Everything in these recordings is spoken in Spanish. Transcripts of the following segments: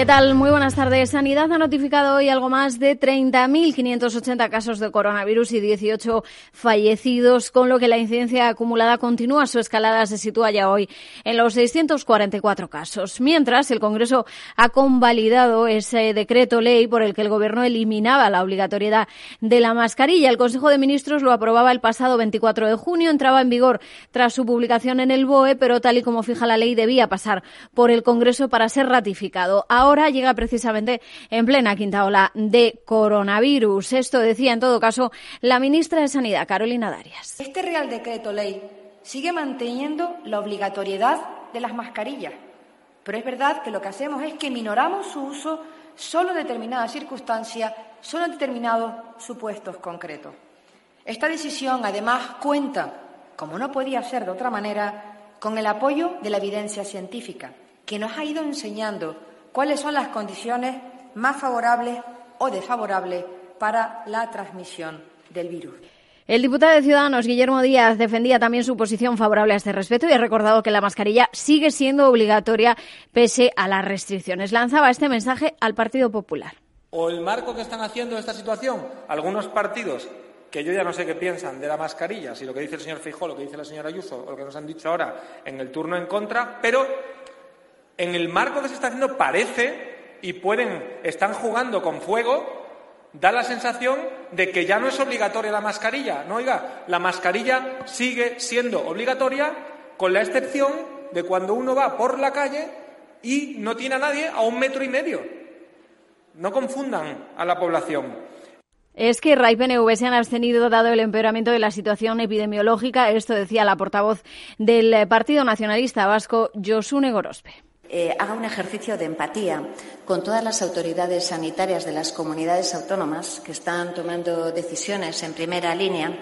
¿Qué tal? Muy buenas tardes. Sanidad ha notificado hoy algo más de 30.580 casos de coronavirus y 18 fallecidos, con lo que la incidencia acumulada continúa su escalada, se sitúa ya hoy en los 644 casos. Mientras, el Congreso ha convalidado ese decreto ley por el que el Gobierno eliminaba la obligatoriedad de la mascarilla. El Consejo de Ministros lo aprobaba el pasado 24 de junio, entraba en vigor tras su publicación en el BOE, pero tal y como fija la ley debía pasar por el Congreso para ser ratificado. Ahora ahora llega precisamente en plena quinta ola de coronavirus. Esto decía, en todo caso, la ministra de Sanidad, Carolina Darias. Este Real Decreto Ley sigue manteniendo la obligatoriedad de las mascarillas, pero es verdad que lo que hacemos es que minoramos su uso solo en determinadas circunstancias, solo en determinados supuestos concretos. Esta decisión, además, cuenta, como no podía ser de otra manera, con el apoyo de la evidencia científica, que nos ha ido enseñando cuáles son las condiciones más favorables o desfavorables para la transmisión del virus. El diputado de Ciudadanos, Guillermo Díaz, defendía también su posición favorable a este respecto y ha recordado que la mascarilla sigue siendo obligatoria pese a las restricciones. Lanzaba este mensaje al Partido Popular. O el marco que están haciendo de esta situación algunos partidos que yo ya no sé qué piensan de la mascarilla, si lo que dice el señor Feijóo, lo que dice la señora Ayuso o lo que nos han dicho ahora en el turno en contra, pero en el marco que se está haciendo parece y pueden, están jugando con fuego, da la sensación de que ya no es obligatoria la mascarilla. No, oiga, la mascarilla sigue siendo obligatoria con la excepción de cuando uno va por la calle y no tiene a nadie a un metro y medio. No confundan a la población. Es que RAI PNV se han abstenido dado el empeoramiento de la situación epidemiológica. Esto decía la portavoz del Partido Nacionalista Vasco, Josune Gorospe. Eh, haga un ejercicio de empatía con todas las autoridades sanitarias de las comunidades autónomas que están tomando decisiones en primera línea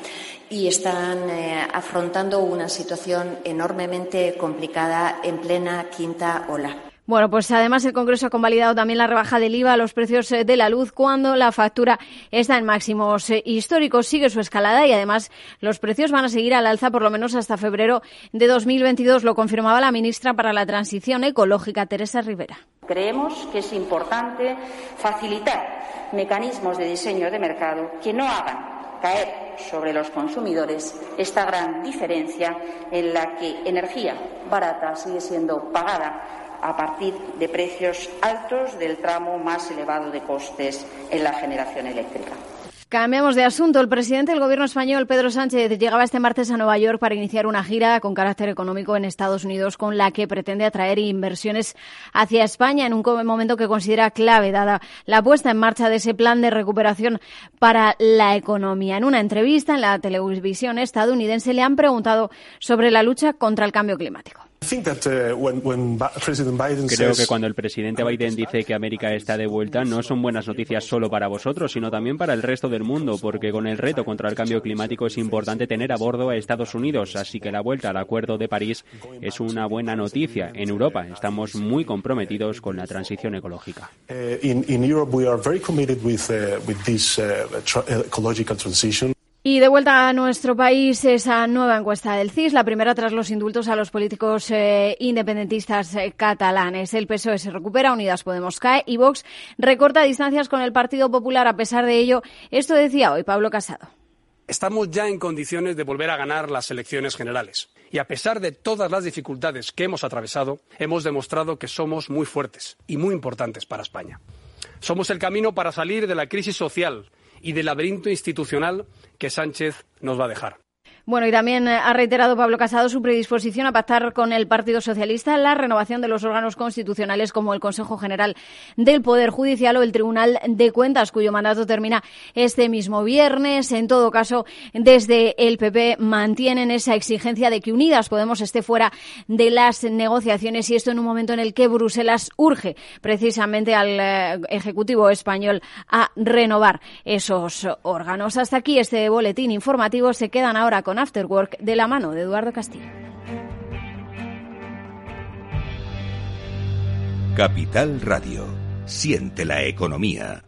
y están eh, afrontando una situación enormemente complicada en plena quinta ola. Bueno, pues además el Congreso ha convalidado también la rebaja del IVA a los precios eh, de la luz cuando la factura está en máximos eh, históricos. Sigue su escalada y además los precios van a seguir al alza por lo menos hasta febrero de 2022. Lo confirmaba la ministra para la Transición Ecológica, Teresa Rivera. Creemos que es importante facilitar mecanismos de diseño de mercado que no hagan caer sobre los consumidores esta gran diferencia en la que energía barata sigue siendo pagada a partir de precios altos del tramo más elevado de costes en la generación eléctrica. Cambiamos de asunto. El presidente del Gobierno español, Pedro Sánchez, llegaba este martes a Nueva York para iniciar una gira con carácter económico en Estados Unidos con la que pretende atraer inversiones hacia España en un momento que considera clave, dada la puesta en marcha de ese plan de recuperación para la economía. En una entrevista en la televisión estadounidense le han preguntado sobre la lucha contra el cambio climático. Uh, Creo que cuando el presidente Biden dice que América está de vuelta, no son buenas noticias solo para vosotros, sino también para el resto del mundo, porque con el reto contra el cambio climático es importante tener a bordo a Estados Unidos, así que la vuelta al Acuerdo de París es una buena noticia. En Europa estamos muy comprometidos con la transición ecológica. Y de vuelta a nuestro país, esa nueva encuesta del CIS, la primera tras los indultos a los políticos eh, independentistas eh, catalanes. El PSOE se recupera, Unidas Podemos cae y Vox recorta distancias con el Partido Popular. A pesar de ello, esto decía hoy Pablo Casado. Estamos ya en condiciones de volver a ganar las elecciones generales. Y a pesar de todas las dificultades que hemos atravesado, hemos demostrado que somos muy fuertes y muy importantes para España. Somos el camino para salir de la crisis social y del laberinto institucional que Sánchez nos va a dejar. Bueno, y también eh, ha reiterado Pablo Casado su predisposición a pactar con el Partido Socialista la renovación de los órganos constitucionales como el Consejo General del Poder Judicial o el Tribunal de Cuentas, cuyo mandato termina este mismo viernes. En todo caso, desde el PP mantienen esa exigencia de que Unidas Podemos esté fuera de las negociaciones y esto en un momento en el que Bruselas urge precisamente al eh, Ejecutivo español a renovar esos órganos. Hasta aquí este boletín informativo. Se quedan ahora con Afterwork de la mano de Eduardo Castillo. Capital Radio. Siente la economía.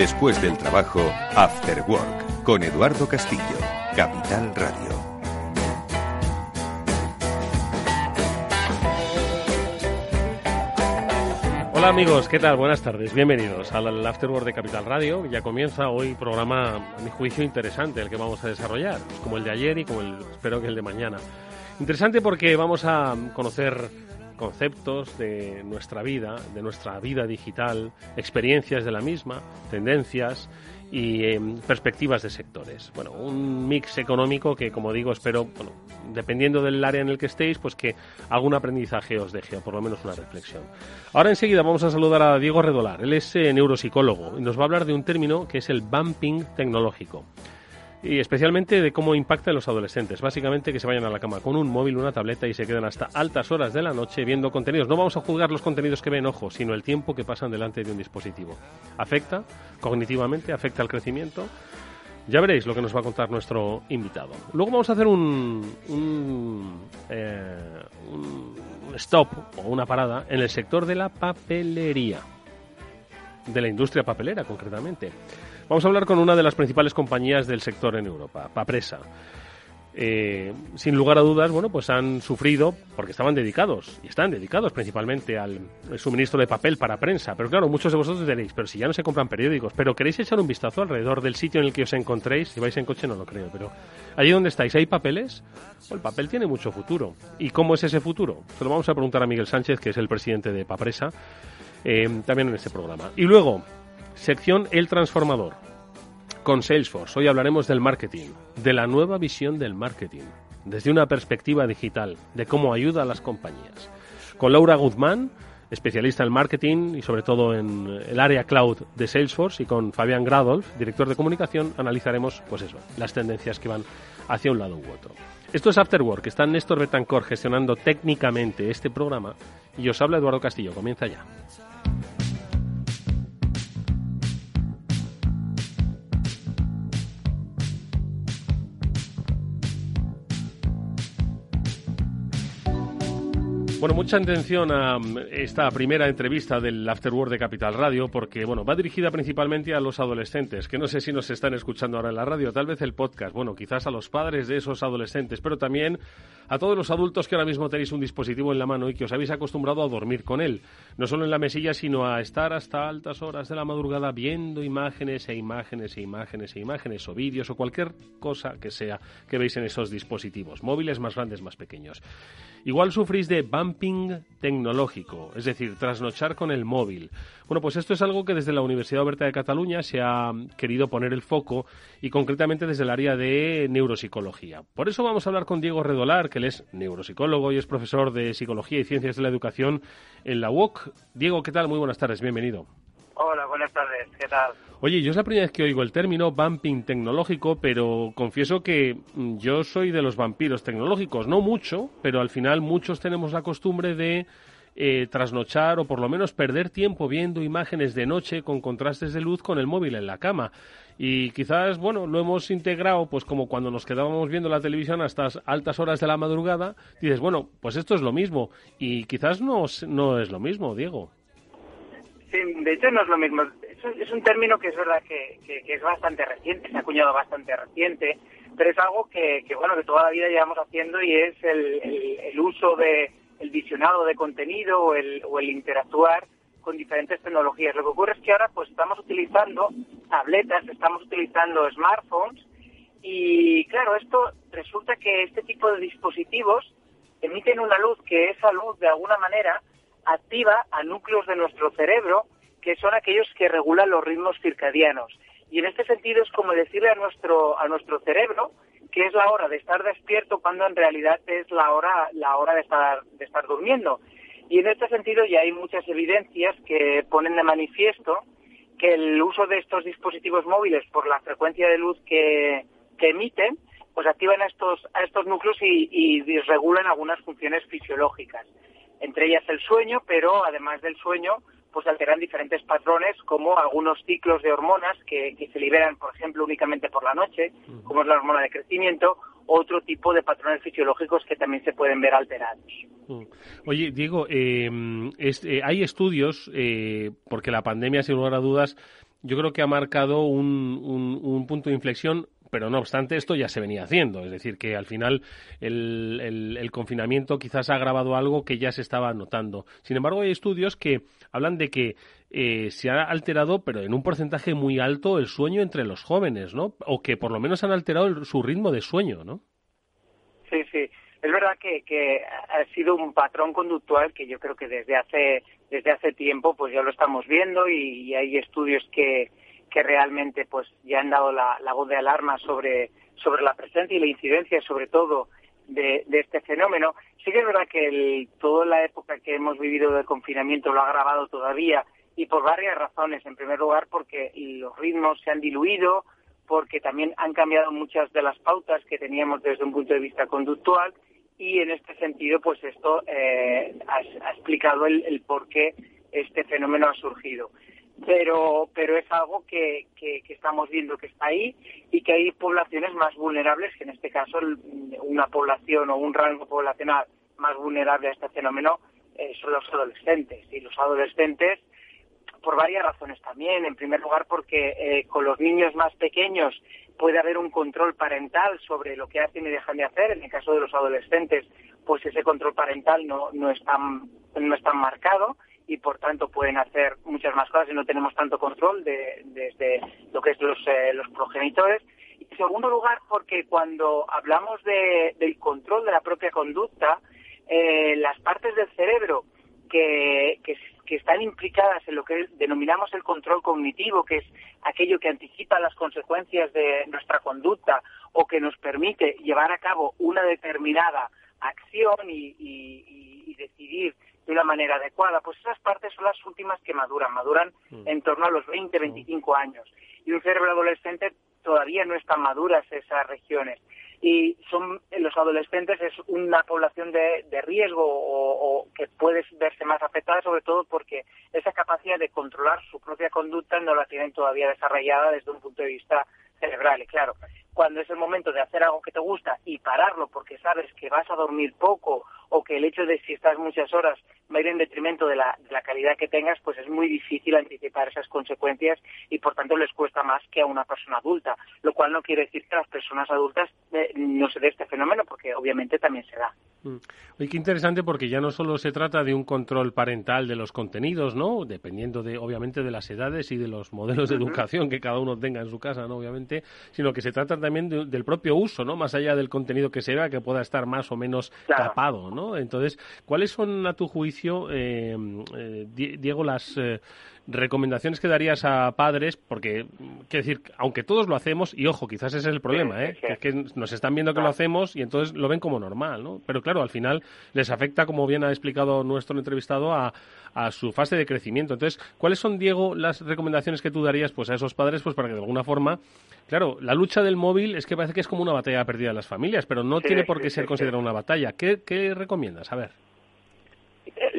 Después del trabajo, After Work, con Eduardo Castillo, Capital Radio. Hola amigos, ¿qué tal? Buenas tardes, bienvenidos al After Work de Capital Radio. Ya comienza hoy programa, a mi juicio, interesante, el que vamos a desarrollar, como el de ayer y como el, espero que el de mañana. Interesante porque vamos a conocer conceptos de nuestra vida, de nuestra vida digital, experiencias de la misma, tendencias y em, perspectivas de sectores. Bueno, un mix económico que, como digo, espero, bueno, dependiendo del área en el que estéis, pues que algún aprendizaje os deje, o por lo menos una reflexión. Ahora enseguida vamos a saludar a Diego Redolar. Él es eh, neuropsicólogo y nos va a hablar de un término que es el bumping tecnológico y especialmente de cómo impacta en los adolescentes. Básicamente que se vayan a la cama con un móvil, una tableta y se queden hasta altas horas de la noche viendo contenidos. No vamos a juzgar los contenidos que ven, ojo, sino el tiempo que pasan delante de un dispositivo. Afecta cognitivamente, afecta al crecimiento. Ya veréis lo que nos va a contar nuestro invitado. Luego vamos a hacer un, un, eh, un stop o una parada en el sector de la papelería, de la industria papelera concretamente. Vamos a hablar con una de las principales compañías del sector en Europa, Papresa. Eh, sin lugar a dudas, bueno, pues han sufrido porque estaban dedicados y están dedicados principalmente al suministro de papel para prensa. Pero claro, muchos de vosotros diréis, pero si ya no se compran periódicos, pero queréis echar un vistazo alrededor del sitio en el que os encontréis, si vais en coche no lo creo, pero allí donde estáis, ¿hay papeles? el papel tiene mucho futuro. ¿Y cómo es ese futuro? Se lo vamos a preguntar a Miguel Sánchez, que es el presidente de Papresa, eh, también en este programa. Y luego, Sección El Transformador. Con Salesforce, hoy hablaremos del marketing, de la nueva visión del marketing, desde una perspectiva digital, de cómo ayuda a las compañías. Con Laura Guzmán, especialista en marketing y sobre todo en el área cloud de Salesforce, y con Fabián Gradolf, director de comunicación, analizaremos pues eso, las tendencias que van hacia un lado u otro. Esto es After Work, está Néstor Betancor gestionando técnicamente este programa y os habla Eduardo Castillo. Comienza ya. Bueno, mucha atención a mm, esta primera entrevista del Afterword de Capital Radio porque, bueno, va dirigida principalmente a los adolescentes, que no sé si nos están escuchando ahora en la radio, tal vez el podcast, bueno, quizás a los padres de esos adolescentes, pero también a todos los adultos que ahora mismo tenéis un dispositivo en la mano y que os habéis acostumbrado a dormir con él, no solo en la mesilla, sino a estar hasta altas horas de la madrugada viendo imágenes e imágenes e imágenes e imágenes o vídeos o cualquier cosa que sea que veis en esos dispositivos, móviles más grandes, más pequeños. Igual sufrís de bumping tecnológico, es decir, trasnochar con el móvil. Bueno, pues esto es algo que desde la Universidad Oberta de Cataluña se ha querido poner el foco y concretamente desde el área de neuropsicología. Por eso vamos a hablar con Diego Redolar, que él es neuropsicólogo y es profesor de Psicología y Ciencias de la Educación en la UOC. Diego, ¿qué tal? Muy buenas tardes, bienvenido. Hola, buenas tardes, ¿qué tal? Oye, yo es la primera vez que oigo el término bumping tecnológico, pero confieso que mm, yo soy de los vampiros tecnológicos, no mucho, pero al final muchos tenemos la costumbre de eh, trasnochar o por lo menos perder tiempo viendo imágenes de noche con contrastes de luz con el móvil en la cama. Y quizás, bueno, lo hemos integrado, pues como cuando nos quedábamos viendo la televisión hasta altas horas de la madrugada, dices, bueno, pues esto es lo mismo. Y quizás no, no es lo mismo, Diego. Sí, de hecho no es lo mismo. Es, un término que es verdad que, es bastante reciente, se ha acuñado bastante reciente, pero es algo que, bueno, que toda la vida llevamos haciendo y es el, uso de el visionado de contenido o el, o el interactuar con diferentes tecnologías. Lo que ocurre es que ahora pues estamos utilizando tabletas, estamos utilizando smartphones y claro, esto resulta que este tipo de dispositivos emiten una luz que esa luz de alguna manera activa a núcleos de nuestro cerebro que son aquellos que regulan los ritmos circadianos. Y en este sentido es como decirle a nuestro, a nuestro cerebro que es la hora de estar despierto cuando en realidad es la hora, la hora de estar, de estar durmiendo. Y en este sentido ya hay muchas evidencias que ponen de manifiesto que el uso de estos dispositivos móviles por la frecuencia de luz que, emiten, pues activan a estos, a estos núcleos y, y desregulan algunas funciones fisiológicas. Entre ellas el sueño, pero además del sueño, pues alteran diferentes patrones como algunos ciclos de hormonas que, se liberan, por ejemplo, únicamente por la noche, como es la hormona de crecimiento, otro tipo de patrones fisiológicos que también se pueden ver alterados. Oye, Diego, em, eh, hay estudios, eh, porque la pandemia, sin lugar a dudas, yo creo que ha marcado un punto de inflexión pero no obstante esto ya se venía haciendo, es decir, que al final el, confinamiento quizás ha agravado algo que ya se estaba notando. Sin embargo, hay estudios que hablan de que eh, se ha alterado, pero en un porcentaje muy alto, el sueño entre los jóvenes, ¿no? O que por lo menos han alterado su ritmo de sueño, ¿no? Sí, sí. Es verdad que, que, ha sido un patrón conductual que yo creo que desde hace desde hace tiempo pues ya lo estamos viendo y hay estudios que, que realmente pues ya han dado la, voz de alarma sobre, sobre la presencia y la incidencia sobre todo de, este fenómeno. Sí que es verdad que toda la época que hemos vivido de confinamiento lo ha agravado todavía y por varias razones. En primer lugar porque los ritmos se han diluido, porque también han cambiado muchas de las pautas que teníamos desde un punto de vista conductual y en este sentido pues esto eh, ha, explicado el, el por qué este fenómeno ha surgido pero, pero es algo que, que, estamos viendo que está ahí y que hay poblaciones más vulnerables, que en este caso una población o un rango poblacional más vulnerable a este fenómeno eh, son los adolescentes. Y los adolescentes, por varias razones también. En primer lugar, porque eh, con los niños más pequeños puede haber un control parental sobre lo que hacen y dejan de hacer. En el caso de los adolescentes, pues ese control parental no, no, es, tan, no es tan marcado y por tanto pueden hacer muchas más cosas y no tenemos tanto control de, desde lo que es los, eh, los progenitores. Y en segundo lugar, porque cuando hablamos del control de la propia conducta, eh, las partes del cerebro que, que, están implicadas en lo que denominamos el control cognitivo, que es aquello que anticipa las consecuencias de nuestra conducta o que nos permite llevar a cabo una determinada acción y decidir de una manera adecuada, pues esas partes son las últimas que maduran, maduran mm. en torno a los 20, 25 mm. años. Y un cerebro adolescente todavía no están maduras esas regiones. Y son los adolescentes es una población de, riesgo o, que puede verse más afectada, sobre todo porque esa capacidad de controlar su propia conducta no la tienen todavía desarrollada desde un punto de vista cerebral. Y claro, cuando es el momento de hacer algo que te gusta y pararlo porque sabes que vas a dormir poco o que el hecho de si estás muchas horas va a ir en detrimento de la, calidad que tengas, pues es muy difícil anticipar esas consecuencias y por tanto les cuesta más que a una persona adulta, lo cual no quiere decir que a las personas adultas eh, no se dé este fenómeno, porque obviamente también se da. Mm. Oye, qué interesante porque ya no solo se trata de un control parental de los contenidos, ¿no? Dependiendo de, obviamente, de las edades y de los modelos de educación que cada uno tenga en su casa, ¿no? Obviamente, sino que se trata también del propio uso, ¿no? Más allá del contenido que se vea, que pueda estar más o menos tapado, ¿no? Entonces, ¿cuáles son, a tu juicio, eh, eh, Diego, las eh, recomendaciones que darías a padres? Porque, quiero decir, aunque todos lo hacemos, y ojo, quizás ese es el problema, ¿eh? Que, que nos están viendo que lo hacemos y entonces lo ven como normal, ¿no? Pero claro, al final les afecta, como bien ha explicado nuestro entrevistado, a, a su fase de crecimiento. Entonces, ¿cuáles son, Diego, las recomendaciones que tú darías pues, a esos padres pues, para que de alguna forma Claro, la lucha del móvil es que parece que es como una batalla perdida en las familias, pero no tiene por qué ser considerada una batalla. ¿Qué, ¿Qué, recomiendas? A ver.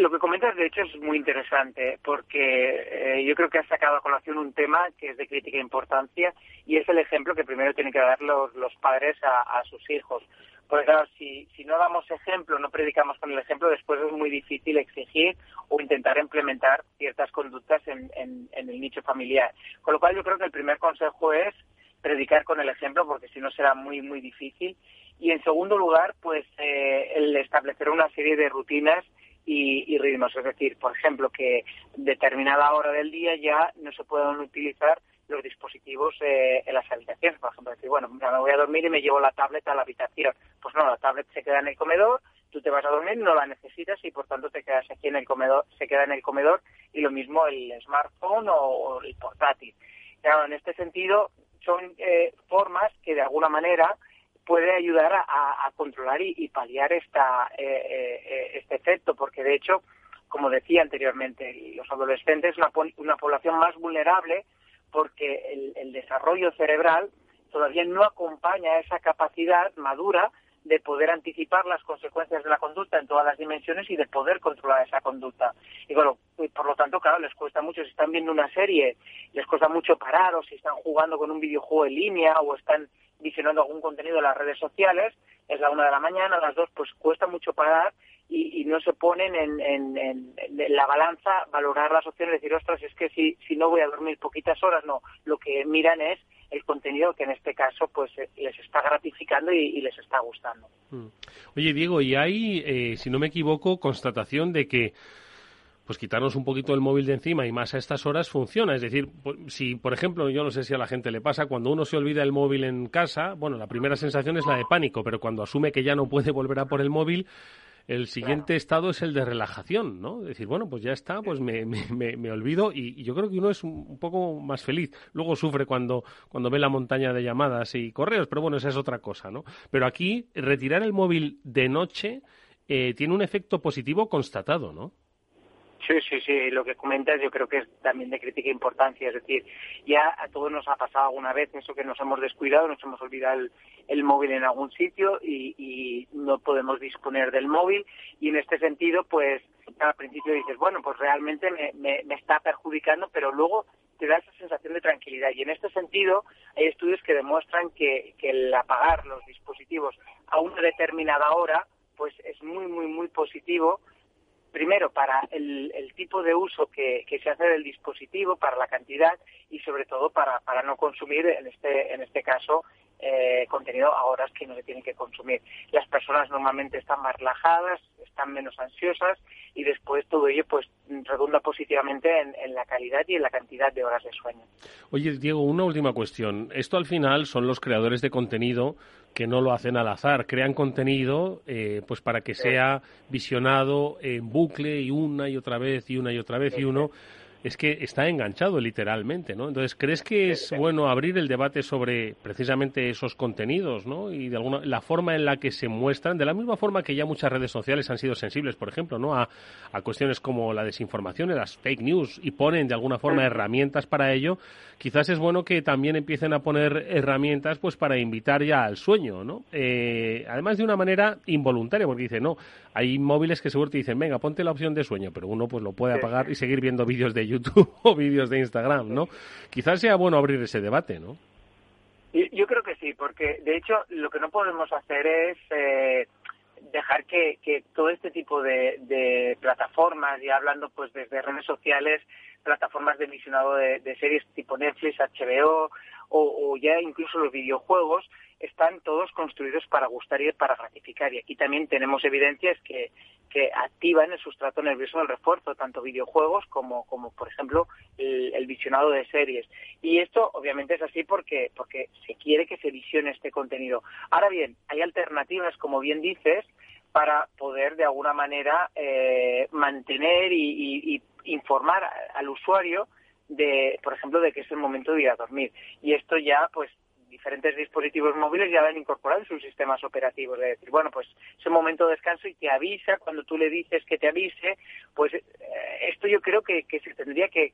Lo que comentas, de hecho, es muy interesante porque eh, yo creo que has sacado a colación un tema que es de crítica importancia y es el ejemplo que primero tienen que dar los, los padres a, sus hijos. Porque claro, si, si no damos ejemplo, no predicamos con el ejemplo, después es muy difícil exigir o intentar implementar ciertas conductas en, en, en el nicho familiar. Con lo cual yo creo que el primer consejo es predicar con el ejemplo, porque si no será muy, muy difícil. Y en segundo lugar, pues eh, el establecer una serie de rutinas y, ritmos. Es decir, por ejemplo, que determinada hora del día ya no se puedan utilizar los dispositivos eh, en las habitaciones. Por ejemplo, decir, bueno, me voy a dormir y me llevo la tablet a la habitación. Pues no, la tablet se queda en el comedor, tú te vas a dormir, no la necesitas y por tanto te quedas aquí en el comedor, se queda en el comedor y lo mismo el smartphone o, el portátil. Claro, en este sentido son eh, formas que de alguna manera puede ayudar a, controlar y, paliar esta, eh, eh, este efecto, porque de hecho, como decía anteriormente, los adolescentes son una, una población más vulnerable porque el, el desarrollo cerebral todavía no acompaña esa capacidad madura de poder anticipar las consecuencias de la conducta en todas las dimensiones y de poder controlar esa conducta. Y bueno, por lo tanto, claro, les cuesta mucho, si están viendo una serie, les cuesta mucho parar, o si están jugando con un videojuego en línea, o están visionando algún contenido en las redes sociales, es la una de la mañana, a las dos, pues cuesta mucho parar y, no se ponen en, en, la balanza valorar las opciones, decir, ostras, es que si, si no voy a dormir poquitas horas, no, lo que miran es el contenido que en este caso pues eh, les está gratificando y, les está gustando. Mm. Oye, Diego, y hay, eh, si no me equivoco, constatación de que pues quitarnos un poquito el móvil de encima y más a estas horas funciona. Es decir, si, por ejemplo, yo no sé si a la gente le pasa, cuando uno se olvida el móvil en casa, bueno, la primera sensación es la de pánico, pero cuando asume que ya no puede volver a por el móvil, el siguiente estado es el de relajación, ¿no? Decir, bueno, pues ya está, pues me, me, me, olvido y, yo creo que uno es un, poco más feliz. Luego sufre cuando, cuando ve la montaña de llamadas y correos, pero bueno, esa es otra cosa, ¿no? Pero aquí, retirar el móvil de noche eh, tiene un efecto positivo constatado, ¿no? Sí, sí, sí, lo que comentas yo creo que es también de crítica importancia, es decir, ya a todos nos ha pasado alguna vez eso que nos hemos descuidado, nos hemos olvidado el, móvil en algún sitio y, no podemos disponer del móvil y en este sentido, pues al principio dices, bueno, pues realmente me, está perjudicando, pero luego te da esa sensación de tranquilidad y en este sentido hay estudios que demuestran que, que el apagar los dispositivos a una determinada hora, pues es muy, muy, muy positivo primero para el, tipo de uso que, se hace del dispositivo, para la cantidad y sobre todo para, para no consumir en este, en este caso eh, contenido a horas que no se tiene que consumir. Las personas normalmente están más relajadas, están menos ansiosas y después todo ello pues redunda positivamente en, la calidad y en la cantidad de horas de sueño. Oye, Diego, una última cuestión. Esto al final son los creadores de contenido que no lo hacen al azar, crean contenido eh, pues para que sea visionado en bucle y una y otra vez y una y otra vez y uno es que está enganchado literalmente, ¿no? Entonces, ¿crees que es bueno abrir el debate sobre precisamente esos contenidos, ¿no? Y de alguna la forma en la que se muestran, de la misma forma que ya muchas redes sociales han sido sensibles, por ejemplo, ¿no? A, a cuestiones como la desinformación y las fake news y ponen de alguna forma herramientas para ello, quizás es bueno que también empiecen a poner herramientas pues para invitar ya al sueño, ¿no? Eh, además de una manera involuntaria, porque dice, no, hay móviles que seguro te dicen, venga, ponte la opción de sueño, pero uno pues lo puede apagar y seguir viendo vídeos de YouTube o vídeos de Instagram, ¿no? Quizás sea bueno abrir ese debate, ¿no? Yo creo que sí, porque de hecho lo que no podemos hacer es eh, dejar que, todo este tipo de, plataformas, y hablando pues desde redes sociales, plataformas de visionado de, series tipo Netflix, HBO o, ya incluso los videojuegos, están todos construidos para gustar y para gratificar. Y aquí también tenemos evidencias que, que activan el sustrato nervioso del refuerzo, tanto videojuegos como, como por ejemplo, el, visionado de series. Y esto obviamente es así porque, porque se quiere que se visione este contenido. Ahora bien, hay alternativas, como bien dices, para poder de alguna manera eh, mantener y, informar al usuario de, por ejemplo, de que es el momento de ir a dormir. Y esto ya, pues, diferentes dispositivos móviles ya lo han incorporado en sus sistemas operativos. De decir, bueno, pues es un momento de descanso y te avisa, cuando tú le dices que te avise, pues eh, esto yo creo que, se tendría que,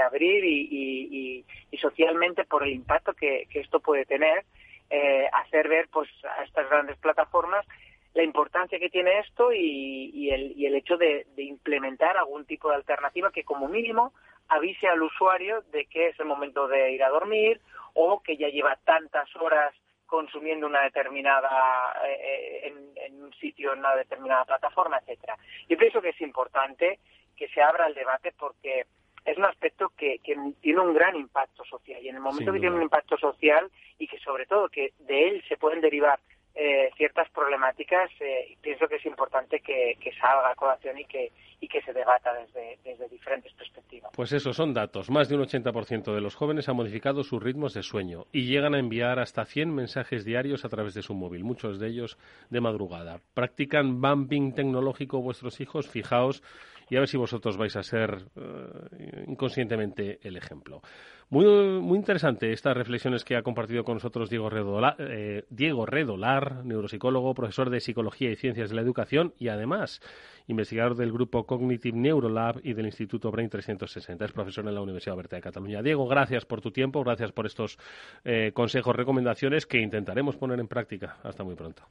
abrir y, socialmente por el impacto que, esto puede tener, eh, hacer ver pues a estas grandes plataformas la importancia que tiene esto y, el, y el hecho de, implementar algún tipo de alternativa que como mínimo avise al usuario de que es el momento de ir a dormir o que ya lleva tantas horas consumiendo una determinada eh, en, un sitio en una determinada plataforma etcétera. Yo pienso que es importante que se abra el debate porque es un aspecto que, tiene un gran impacto social y en el momento que tiene un impacto social y que sobre todo que de él se pueden derivar eh, ciertas problemáticas, eh, pienso que es importante que, salga a colación y que, y que se debata desde, desde diferentes perspectivas. Pues eso, son datos. Más de un 80% de los jóvenes han modificado sus ritmos de sueño y llegan a enviar hasta 100 mensajes diarios a través de su móvil, muchos de ellos de madrugada. ¿Practican bumping tecnológico vuestros hijos? Fijaos y a ver si vosotros vais a ser eh, inconscientemente el ejemplo. Muy, muy interesante estas reflexiones que ha compartido con nosotros Diego Redolar, eh, Diego Redolar, neuropsicólogo, profesor de Psicología y Ciencias de la Educación y además investigador del grupo Cognitive Neurolab y del Instituto Brain 360. Es profesor en la Universidad Oberta de Cataluña. Diego, gracias por tu tiempo, gracias por estos eh, consejos, recomendaciones que intentaremos poner en práctica. Hasta muy pronto.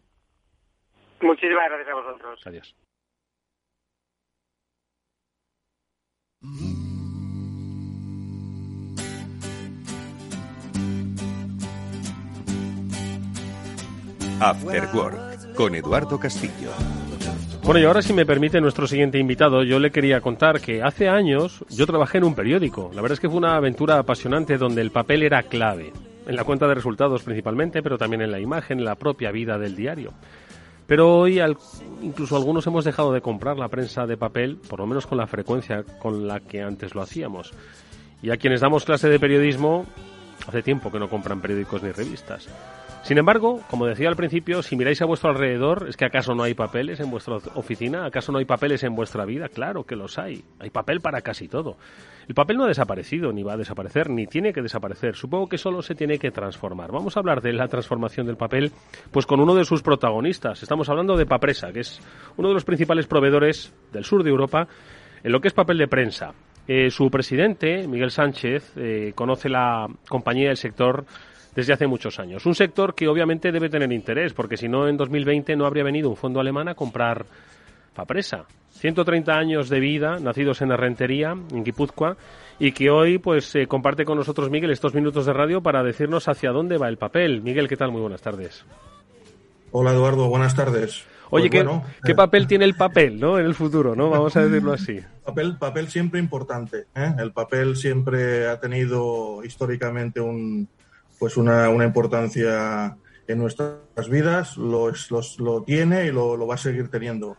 Muchísimas gracias a vosotros. Adiós. After Work con Eduardo Castillo. Bueno, y ahora si me permite nuestro siguiente invitado, yo le quería contar que hace años yo trabajé en un periódico. La verdad es que fue una aventura apasionante donde el papel era clave. En la cuenta de resultados principalmente, pero también en la imagen, en la propia vida del diario. Pero hoy incluso algunos hemos dejado de comprar la prensa de papel, por lo menos con la frecuencia con la que antes lo hacíamos. Y a quienes damos clase de periodismo, hace tiempo que no compran periódicos ni revistas. Sin embargo, como decía al principio, si miráis a vuestro alrededor, ¿es que acaso no hay papeles en vuestra oficina? ¿Acaso no hay papeles en vuestra vida? Claro que los hay. Hay papel para casi todo. El papel no ha desaparecido, ni va a desaparecer, ni tiene que desaparecer. Supongo que solo se tiene que transformar. Vamos a hablar de la transformación del papel, pues con uno de sus protagonistas. Estamos hablando de Papresa, que es uno de los principales proveedores del sur de Europa en lo que es papel de prensa. Eh, su presidente, Miguel Sánchez, eh, conoce la compañía del sector desde hace muchos años. Un sector que obviamente debe tener interés, porque si no, en 2020 no habría venido un fondo alemán a comprar Papresa. 130 años de vida, nacidos en Rentería, en Guipúzcoa, y que hoy pues eh, comparte con nosotros Miguel estos minutos de radio para decirnos hacia dónde va el papel. Miguel, ¿qué tal? Muy buenas tardes. Hola Eduardo, buenas tardes. Oye, pues ¿qué, papel tiene el papel ¿no? en el futuro? ¿no? Vamos a decirlo así. Papel, papel siempre importante. ¿eh? El papel siempre ha tenido históricamente un, pues una, una importancia en nuestras vidas, lo, lo tiene y lo, va a seguir teniendo.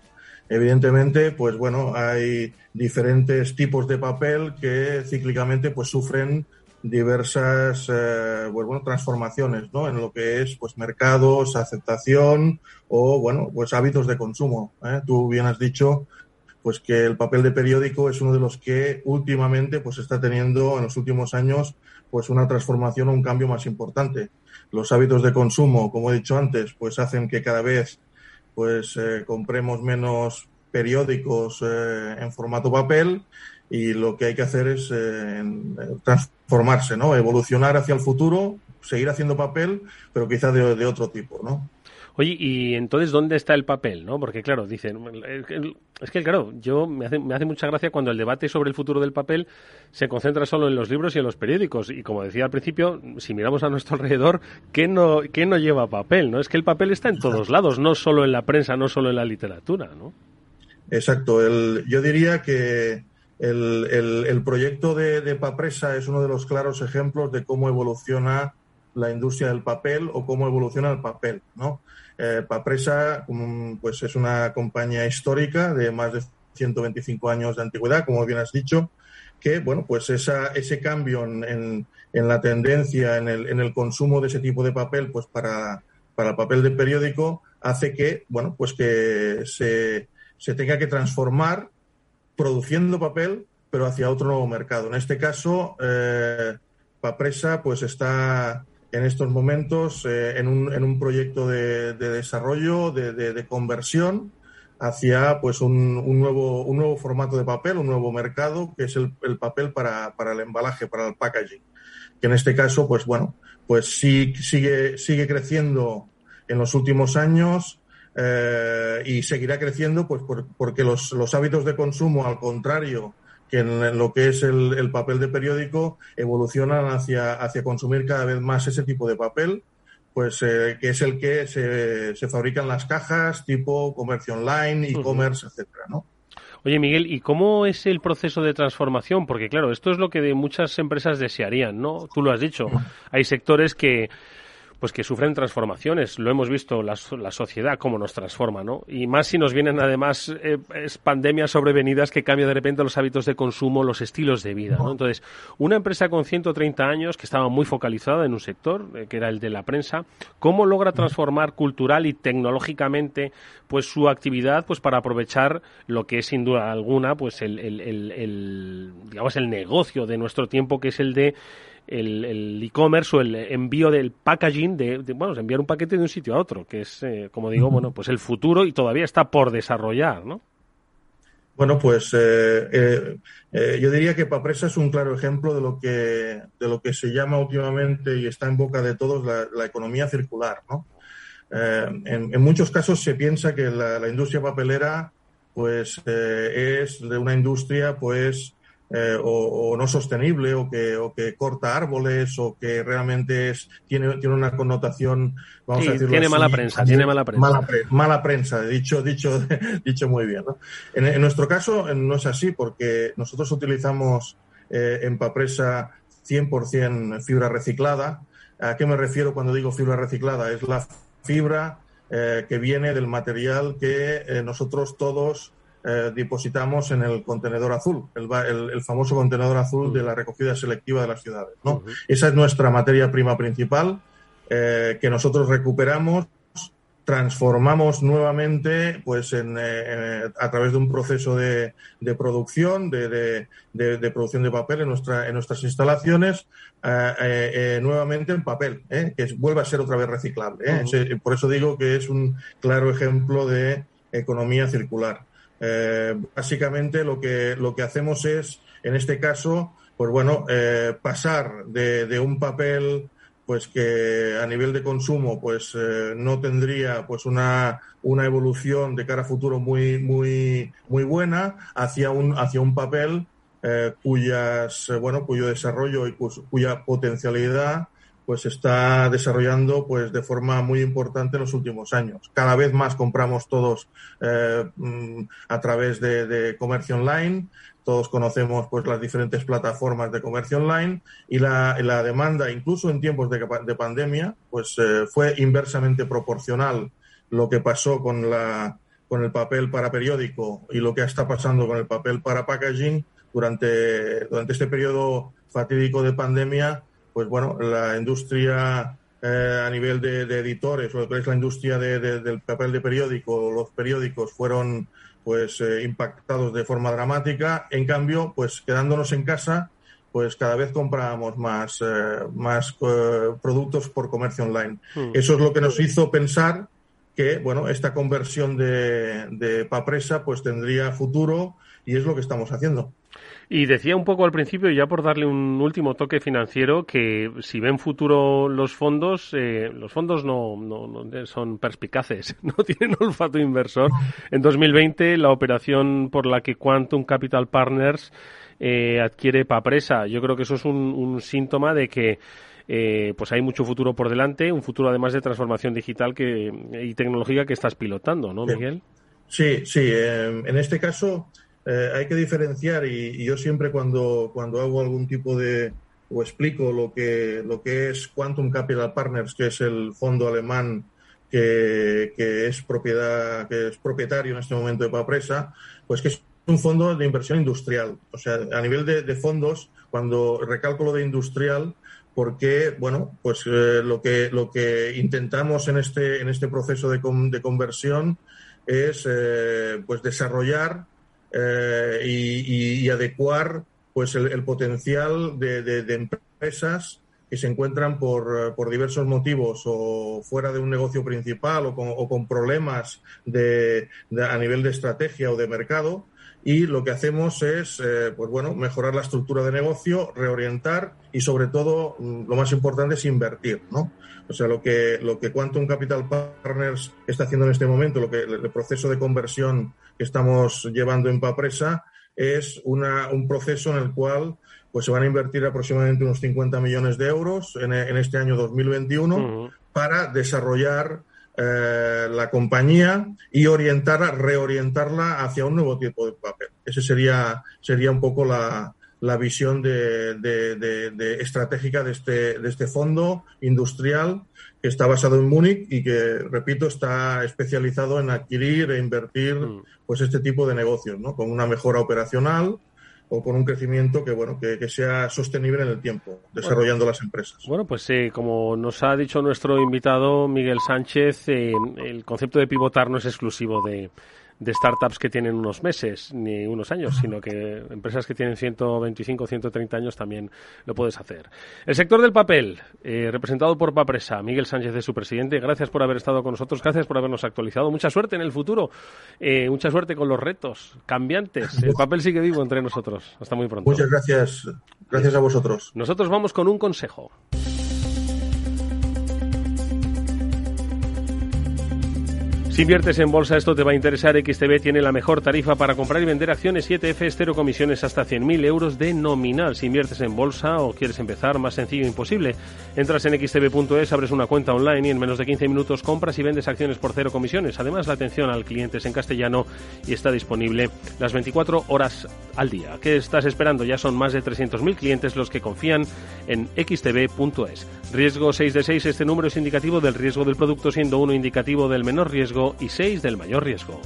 Evidentemente, pues bueno, hay diferentes tipos de papel que cíclicamente pues sufren diversas eh, pues, bueno, transformaciones ¿no? en lo que es pues mercados, aceptación o bueno, pues hábitos de consumo. ¿eh? Tú bien has dicho pues que el papel de periódico es uno de los que últimamente pues está teniendo en los últimos años pues una transformación o un cambio más importante. Los hábitos de consumo, como he dicho antes, pues hacen que cada vez pues eh, compremos menos periódicos eh, en formato papel y lo que hay que hacer es eh, transformarse, ¿no? Evolucionar hacia el futuro, seguir haciendo papel, pero quizá de, de otro tipo, ¿no? Oye, y entonces, ¿dónde está el papel? ¿no? Porque, claro, dicen, es que, claro, yo me hace, me hace mucha gracia cuando el debate sobre el futuro del papel se concentra solo en los libros y en los periódicos. Y como decía al principio, si miramos a nuestro alrededor, ¿qué no, qué no lleva papel? ¿no? Es que el papel está en todos lados, no solo en la prensa, no solo en la literatura, ¿no? Exacto. El, yo diría que el, el, proyecto de, de Papresa es uno de los claros ejemplos de cómo evoluciona la industria del papel o cómo evoluciona el papel, ¿no? Eh, Papresa pues es una compañía histórica de más de 125 años de antigüedad, como bien has dicho, que bueno, pues ese cambio en, la tendencia, en el, consumo de ese tipo de papel, pues para, el papel de periódico, hace que, bueno, pues que se, se tenga que transformar produciendo papel, pero hacia otro nuevo mercado. En este caso, eh, Papresa pues está en estos momentos eh, en, un, en, un, proyecto de, desarrollo, de, conversión hacia pues un, un, nuevo, un nuevo formato de papel, un nuevo mercado, que es el, papel para, para, el embalaje, para el packaging. Que en este caso, pues bueno, pues sí, sigue, sigue creciendo en los últimos años eh, y seguirá creciendo pues porque los, los hábitos de consumo, al contrario que en lo que es el, papel de periódico evolucionan hacia, hacia consumir cada vez más ese tipo de papel, pues eh, que es el que se, se fabrican las cajas tipo comercio online, e-commerce, etcétera, ¿no? Oye, Miguel, ¿y cómo es el proceso de transformación? Porque, claro, esto es lo que de muchas empresas desearían, ¿no? Tú lo has dicho. Hay sectores que pues que sufren transformaciones. Lo hemos visto la, la sociedad cómo nos transforma, ¿no? Y más si nos vienen además eh, pandemias sobrevenidas que cambian de repente los hábitos de consumo, los estilos de vida, ¿no? Entonces, una empresa con 130 años que estaba muy focalizada en un sector, eh, que era el de la prensa, ¿cómo logra transformar cultural y tecnológicamente pues su actividad pues para aprovechar lo que es sin duda alguna pues el, el, el digamos el negocio de nuestro tiempo que es el de el e-commerce o el envío del packaging de, bueno, enviar un paquete de un sitio a otro, que es, eh, como digo, bueno, pues el futuro y todavía está por desarrollar, ¿no? Bueno, pues eh, eh, yo diría que Papresa es un claro ejemplo de lo que de lo que se llama últimamente y está en boca de todos la, economía circular, ¿no? En, muchos casos se piensa que la, la industria papelera, pues, es de una industria, pues, eh, o, no sostenible o que, o que corta árboles o que realmente es, tiene, tiene una connotación, vamos a decirlo tiene mala prensa, tiene mala prensa. Mala, prensa, dicho, dicho, dicho muy bien. En, nuestro caso no es así porque nosotros utilizamos eh, en Papresa 100% fibra reciclada. ¿A qué me refiero cuando digo fibra reciclada? Es la fibra eh, que viene del material que nosotros todos eh, depositamos en el contenedor azul, el, famoso contenedor azul de la recogida selectiva de las ciudades. ¿no? Esa es nuestra materia prima principal eh, que nosotros recuperamos, transformamos nuevamente pues en, eh, a través de un proceso de, producción, de, producción de papel en, nuestra, en nuestras instalaciones, nuevamente en papel, que vuelve a ser otra vez reciclable. por eso digo que es un claro ejemplo de economía circular. Eh, básicamente lo que, lo que hacemos es, en este caso, pues bueno, eh, pasar de, un papel pues que a nivel de consumo pues eh, no tendría pues una, una evolución de cara a futuro muy muy muy buena hacia un hacia un papel cuyas bueno cuyo desarrollo y cuya potencialidad pues está desarrollando pues de forma muy importante en los últimos años. Cada vez más compramos todos eh, mm, a través de, comercio online. Todos conocemos pues las diferentes plataformas de comercio online y la, demanda, incluso en tiempos de, pandemia, pues eh, fue inversamente proporcional lo que pasó con la con el papel para periódico y lo que está pasando con el papel para packaging durante, durante este periodo fatídico de pandemia pues bueno, la industria eh, a nivel de, editores, o lo que es la industria del papel de periódico, los periódicos fueron pues eh, impactados de forma dramática. En cambio, pues quedándonos en casa, pues cada vez comprábamos más, eh, más productos por comercio online. Hmm. Eso es lo que nos hizo pensar que, bueno, esta conversión de, de Papresa pues tendría futuro y es lo que estamos haciendo. Y decía un poco al principio, ya por darle un último toque financiero, que si ven futuro los fondos, eh, los fondos no, no, son perspicaces, no tienen olfato inversor. En 2020, la operación por la que Quantum Capital Partners eh, adquiere Papresa, yo creo que eso es un, síntoma de que eh, pues hay mucho futuro por delante, un futuro además de transformación digital que, y tecnológica que estás pilotando, ¿no, Miguel? Sí, sí. en este caso, eh, hay que diferenciar y, yo siempre cuando, cuando hago algún tipo de o explico lo que, lo que es Quantum Capital Partners, que es el fondo alemán que, que es propiedad, que es propietario en este momento de Papresa, pues que es un fondo de inversión industrial. O sea, a nivel de, fondos, cuando recalco lo de industrial, porque bueno, pues eh, lo que lo que intentamos en este en este proceso de, de conversión es eh, pues desarrollar eh, y, adecuar pues el, potencial de, empresas que se encuentran por, por, diversos motivos o fuera de un negocio principal o con, o con problemas de, a nivel de estrategia o de mercado. Y lo que hacemos es eh, pues bueno mejorar la estructura de negocio reorientar y sobre todo lo más importante es invertir no o sea lo que lo que Quantum Capital Partners está haciendo en este momento lo que el proceso de conversión que estamos llevando en Papresa es una, un proceso en el cual pues se van a invertir aproximadamente unos 50 millones de euros en, en este año 2021 para desarrollar eh, la compañía y orientar, reorientarla hacia un nuevo tipo de papel. Ese sería, sería un poco la, la visión de, de, de, estratégica de este, de este fondo industrial que está basado en Múnich y que, repito, está especializado en adquirir e invertir mm. pues este tipo de negocios, ¿no? Con una mejora operacional, o con un crecimiento que bueno que, sea sostenible en el tiempo, desarrollando las empresas. Bueno, pues sí, como nos ha dicho nuestro invitado Miguel Sánchez, eh, el concepto de pivotar no es exclusivo de, de startups que tienen unos meses ni unos años, sino que empresas que tienen 125, 130 años también lo puedes hacer. El sector del papel, eh, representado por Papresa, Miguel Sánchez es su presidente. Gracias por haber estado con nosotros, gracias por habernos actualizado. Mucha suerte en el futuro, eh, mucha suerte con los retos cambiantes. El papel sigue vivo entre nosotros. Hasta muy pronto. Muchas gracias. Gracias a vosotros. Nosotros vamos con un consejo. Si inviertes en bolsa, esto te va a interesar. XTB tiene la mejor tarifa para comprar y vender acciones 7F, estero comisiones hasta 100.000 euros de nominal. Si inviertes en bolsa o quieres empezar, más sencillo imposible. Entras en xtb.es, abres una cuenta online y en menos de 15 minutos compras y vendes acciones por cero comisiones. Además, la atención al cliente es en castellano y está disponible las 24 horas al día. ¿Qué estás esperando? Ya son más de 300.000 clientes los que confían en xtb.es. Riesgo 6 de 6, este número es indicativo del riesgo del producto, siendo uno indicativo del menor riesgo y 6 del mayor riesgo.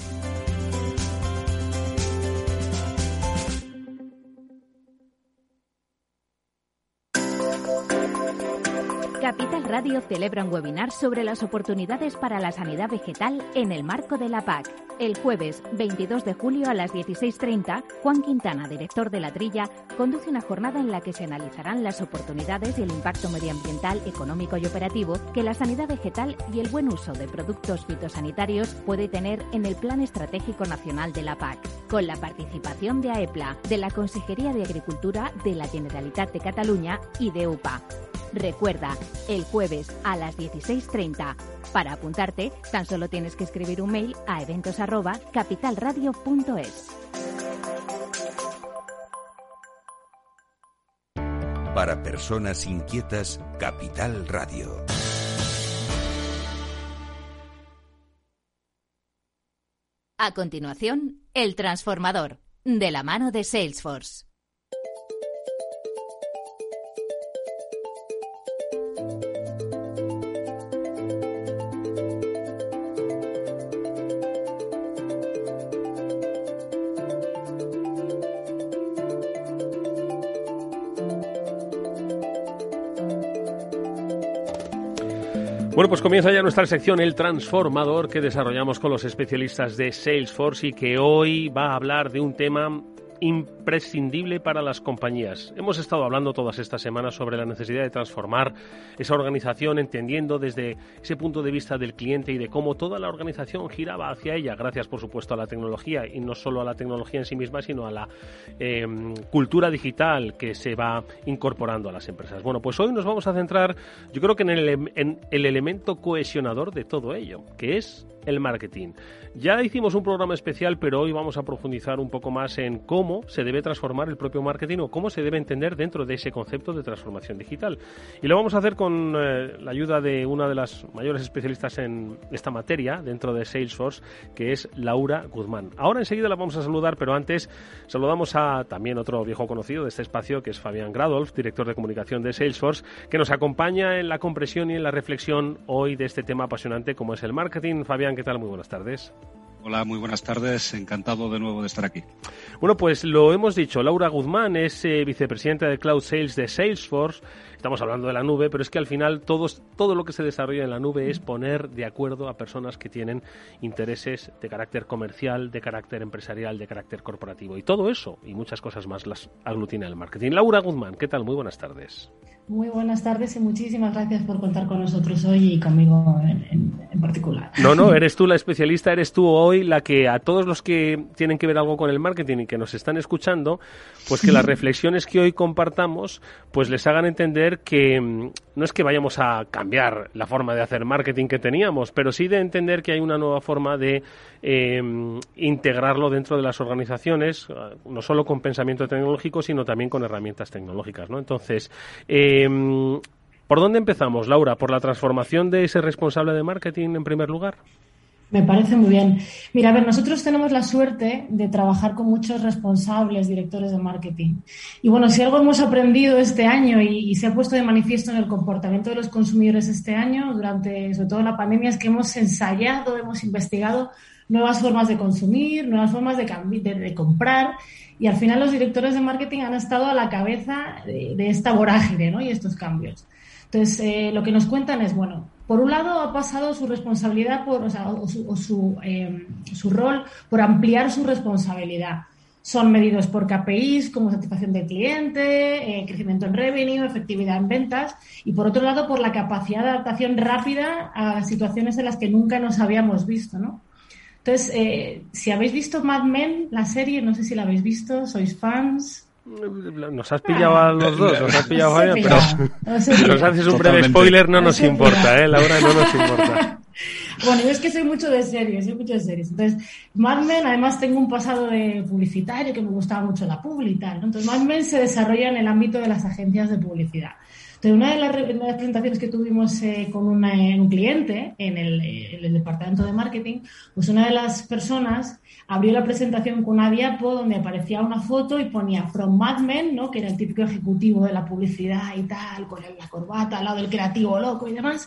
Radio celebra un webinar sobre las oportunidades para la sanidad vegetal en el marco de la PAC. El jueves 22 de julio a las 16.30, Juan Quintana, director de la Trilla, conduce una jornada en la que se analizarán las oportunidades y el impacto medioambiental, económico y operativo que la sanidad vegetal y el buen uso de productos fitosanitarios puede tener en el Plan Estratégico Nacional de la PAC, con la participación de AEPLA, de la Consejería de Agricultura de la Generalitat de Cataluña y de UPA. Recuerda, el jueves a las 16.30. Para apuntarte, tan solo tienes que escribir un mail a eventos@capitalradio.es. Para personas inquietas, Capital Radio. A continuación, El Transformador, de la mano de Salesforce. Bueno, pues comienza ya nuestra sección El Transformador que desarrollamos con los especialistas de Salesforce y que hoy va a hablar de un tema imprescindible para las compañías. Hemos estado hablando todas estas semanas sobre la necesidad de transformar esa organización, entendiendo desde ese punto de vista del cliente y de cómo toda la organización giraba hacia ella, gracias por supuesto a la tecnología y no solo a la tecnología en sí misma, sino a la em, cultura digital que se va incorporando a las empresas. Bueno, pues hoy nos vamos a centrar, yo creo que en el, en el elemento cohesionador de todo ello, que es el marketing. Ya hicimos un programa especial, pero hoy vamos a profundizar un poco más en cómo se debe transformar el propio marketing o cómo se debe entender dentro de ese concepto de transformación digital. Y lo vamos a hacer con eh, la ayuda de una de las mayores especialistas en esta materia dentro de Salesforce, que es Laura Guzmán. Ahora enseguida la vamos a saludar, pero antes saludamos a también otro viejo conocido de este espacio, que es Fabián Gradolf, director de comunicación de Salesforce, que nos acompaña en la compresión y en la reflexión hoy de este tema apasionante como es el marketing. Fabián, ¿qué tal? Muy buenas tardes. Hola, muy buenas tardes. Encantado de nuevo de estar aquí. Bueno, pues lo hemos dicho. Laura Guzmán es eh, vicepresidenta de Cloud Sales de Salesforce. Estamos hablando de la nube, pero es que al final todo lo que se desarrolla en la nube es poner de acuerdo a personas que tienen intereses de carácter comercial, de carácter empresarial, de carácter corporativo. Y todo eso y muchas cosas más las aglutina el marketing. Laura Guzmán, ¿qué tal? Muy buenas tardes. Muy buenas tardes y muchísimas gracias por contar con nosotros hoy y conmigo en, particular. No, no, eres tú la especialista, eres tú hoy la que a todos los que tienen que ver algo con el marketing y que nos están escuchando, pues que las reflexiones que hoy compartamos, pues les hagan entender que mm, no es que vayamos a cambiar la forma de hacer marketing que teníamos, pero sí de entender que hay una nueva forma de em, integrarlo dentro de las organizaciones, no solo con pensamiento tecnológico, sino también con herramientas tecnológicas, ¿no? Entonces, eh, ¿Por dónde empezamos, Laura? ¿Por la transformación de ese responsable de marketing en primer lugar? Me parece muy bien. Mira, a ver, nosotros tenemos la suerte de trabajar con muchos responsables, directores de marketing. Y bueno, si algo hemos aprendido este año y, se ha puesto de manifiesto en el comportamiento de los consumidores este año, durante sobre todo la pandemia, es que hemos ensayado, hemos investigado nuevas formas de consumir, nuevas formas de, de, comprar. Y al final los directores de marketing han estado a la cabeza de, esta vorágine ¿no? y estos cambios. Entonces, eh, lo que nos cuentan es, bueno, por un lado, ha pasado su responsabilidad por, o, sea, su, em, su, rol por ampliar su responsabilidad. Son medidos por KPIs como satisfacción del cliente, eh, crecimiento en revenue, efectividad en ventas y por otro lado por la capacidad de adaptación rápida a situaciones en las que nunca nos habíamos visto, ¿no? Entonces, eh, si habéis visto Mad Men, la serie, no sé si la habéis visto, sois fans. Nos has pillado a los dos, nos has pillado a pero si nos haces un breve spoiler no nos importa, ¿eh, Laura? No nos importa. Bueno, yo es que soy mucho de series, soy mucho de series. Entonces, Mad Men, además tengo un pasado de publicitario que me gustaba mucho la publicidad. Entonces, Mad Men se desarrolla en el ámbito de las agencias de publicidad. Entonces, una de las, presentaciones que tuvimos eh, con un cliente en el, en el departamento de marketing, pues una de las personas abrió la presentación con una diapo donde aparecía una foto y ponía From Mad Men, ¿no? que era el típico ejecutivo de la publicidad y tal, con la corbata al lado del creativo loco y demás,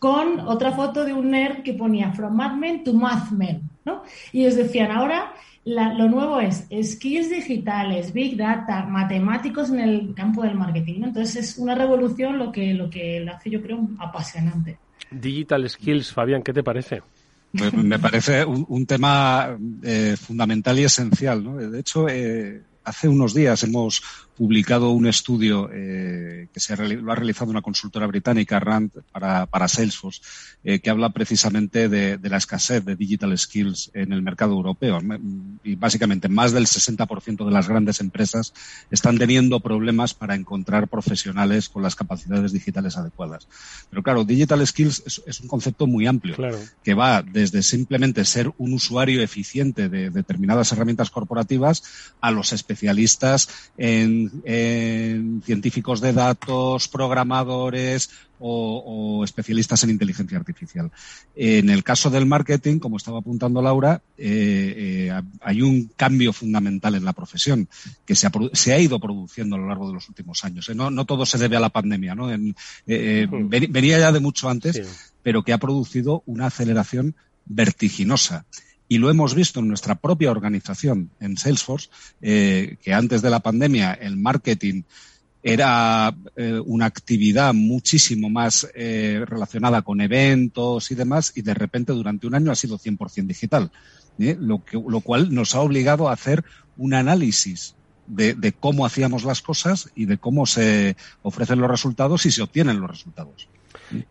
con otra foto de un nerd que ponía From Mad Men to Math Men. ¿no? Y ellos decían, ahora lo nuevo es skills digitales, big data, matemáticos en el campo del marketing. Entonces es una revolución lo que, lo que hace, yo creo, apasionante. Digital skills, Fabián, ¿qué te parece? Me parece un, tema eh, fundamental y esencial. ¿no? De hecho, eh, hace unos días hemos publicado un estudio eh, que se lo ha realizado una consultora británica, RAND, para, para Salesforce, eh, que habla precisamente de, la escasez de digital skills en el mercado europeo. Y básicamente más del 60% de las grandes empresas están teniendo problemas para encontrar profesionales con las capacidades digitales adecuadas. Pero claro, digital skills es, un concepto muy amplio, que va desde simplemente ser un usuario eficiente de determinadas herramientas corporativas a los especialistas en en, científicos de datos, programadores o, especialistas en inteligencia artificial. En el caso del marketing, como estaba apuntando Laura, eh, eh, hay un cambio fundamental en la profesión que se ha, ido produciendo a lo largo de los últimos años. ¿eh? No, todo se debe a la pandemia, ¿no? venía ya de mucho antes, pero que ha producido una aceleración vertiginosa y lo hemos visto en nuestra propia organización, en Salesforce, eh, que antes de la pandemia el marketing era eh, una actividad muchísimo más eh, relacionada con eventos y demás, y de repente durante un año ha sido 100% digital, lo, que, lo cual nos ha obligado a hacer un análisis de, de, cómo hacíamos las cosas y de cómo se ofrecen los resultados y se obtienen los resultados.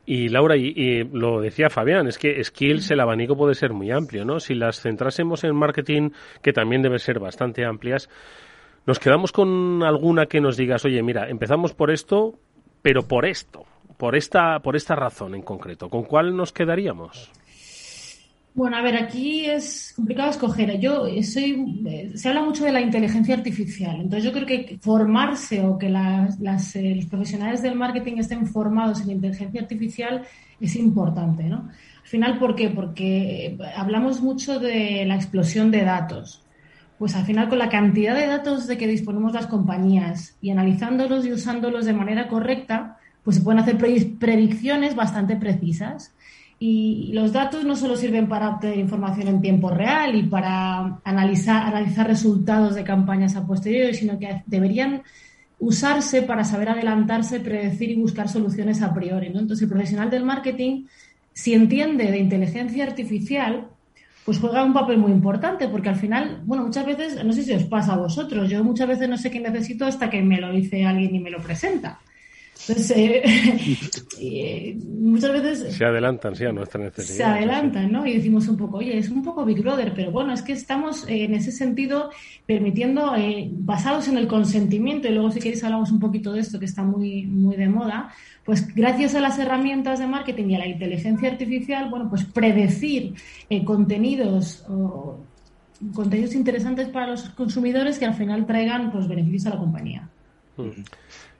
Y Laura, y, lo decía Fabián, es que skills, el abanico puede ser muy amplio, ¿no? Si las centrásemos en marketing, que también debe ser bastante amplias, nos quedamos con alguna que nos digas, oye, mira, empezamos por esto, pero por esto, por esta, por esta razón en concreto. ¿Con cuál nos quedaríamos? Bueno, a ver, aquí es complicado escoger. Yo soy, se habla mucho de la inteligencia artificial, entonces yo creo que formarse o que las, eh, los profesionales del marketing estén formados en inteligencia artificial es importante, ¿no? Al final, ¿por qué? Porque hablamos mucho de la explosión de datos. Pues al final, con la cantidad de datos de que disponemos las compañías y analizándolos y usándolos de manera correcta, pues se pueden hacer predicciones bastante precisas. Y los datos no solo sirven para obtener información en tiempo real y para analizar, analizar resultados de campañas a posteriori, sino que deberían usarse para saber adelantarse, predecir y buscar soluciones a priori. Entonces, el profesional del marketing, si entiende de inteligencia artificial, pues juega un papel muy importante, porque al final, bueno, muchas veces, no sé si os pasa a vosotros, yo muchas veces no sé qué necesito hasta que me lo dice alguien y me lo presenta. Entonces, eh, eh, muchas veces... Se adelantan, sí, a nuestra necesidad. Se adelantan, ¿no? Y decimos un poco, oye, es un poco Big Brother, pero bueno, es que estamos eh, en ese sentido permitiendo, basados en el consentimiento, y luego si queréis hablamos un poquito de esto que está muy, muy de moda, pues gracias a las herramientas de marketing y a la inteligencia artificial, bueno, pues predecir contenidos o contenidos interesantes para los consumidores que al final traigan pues beneficios a la compañía.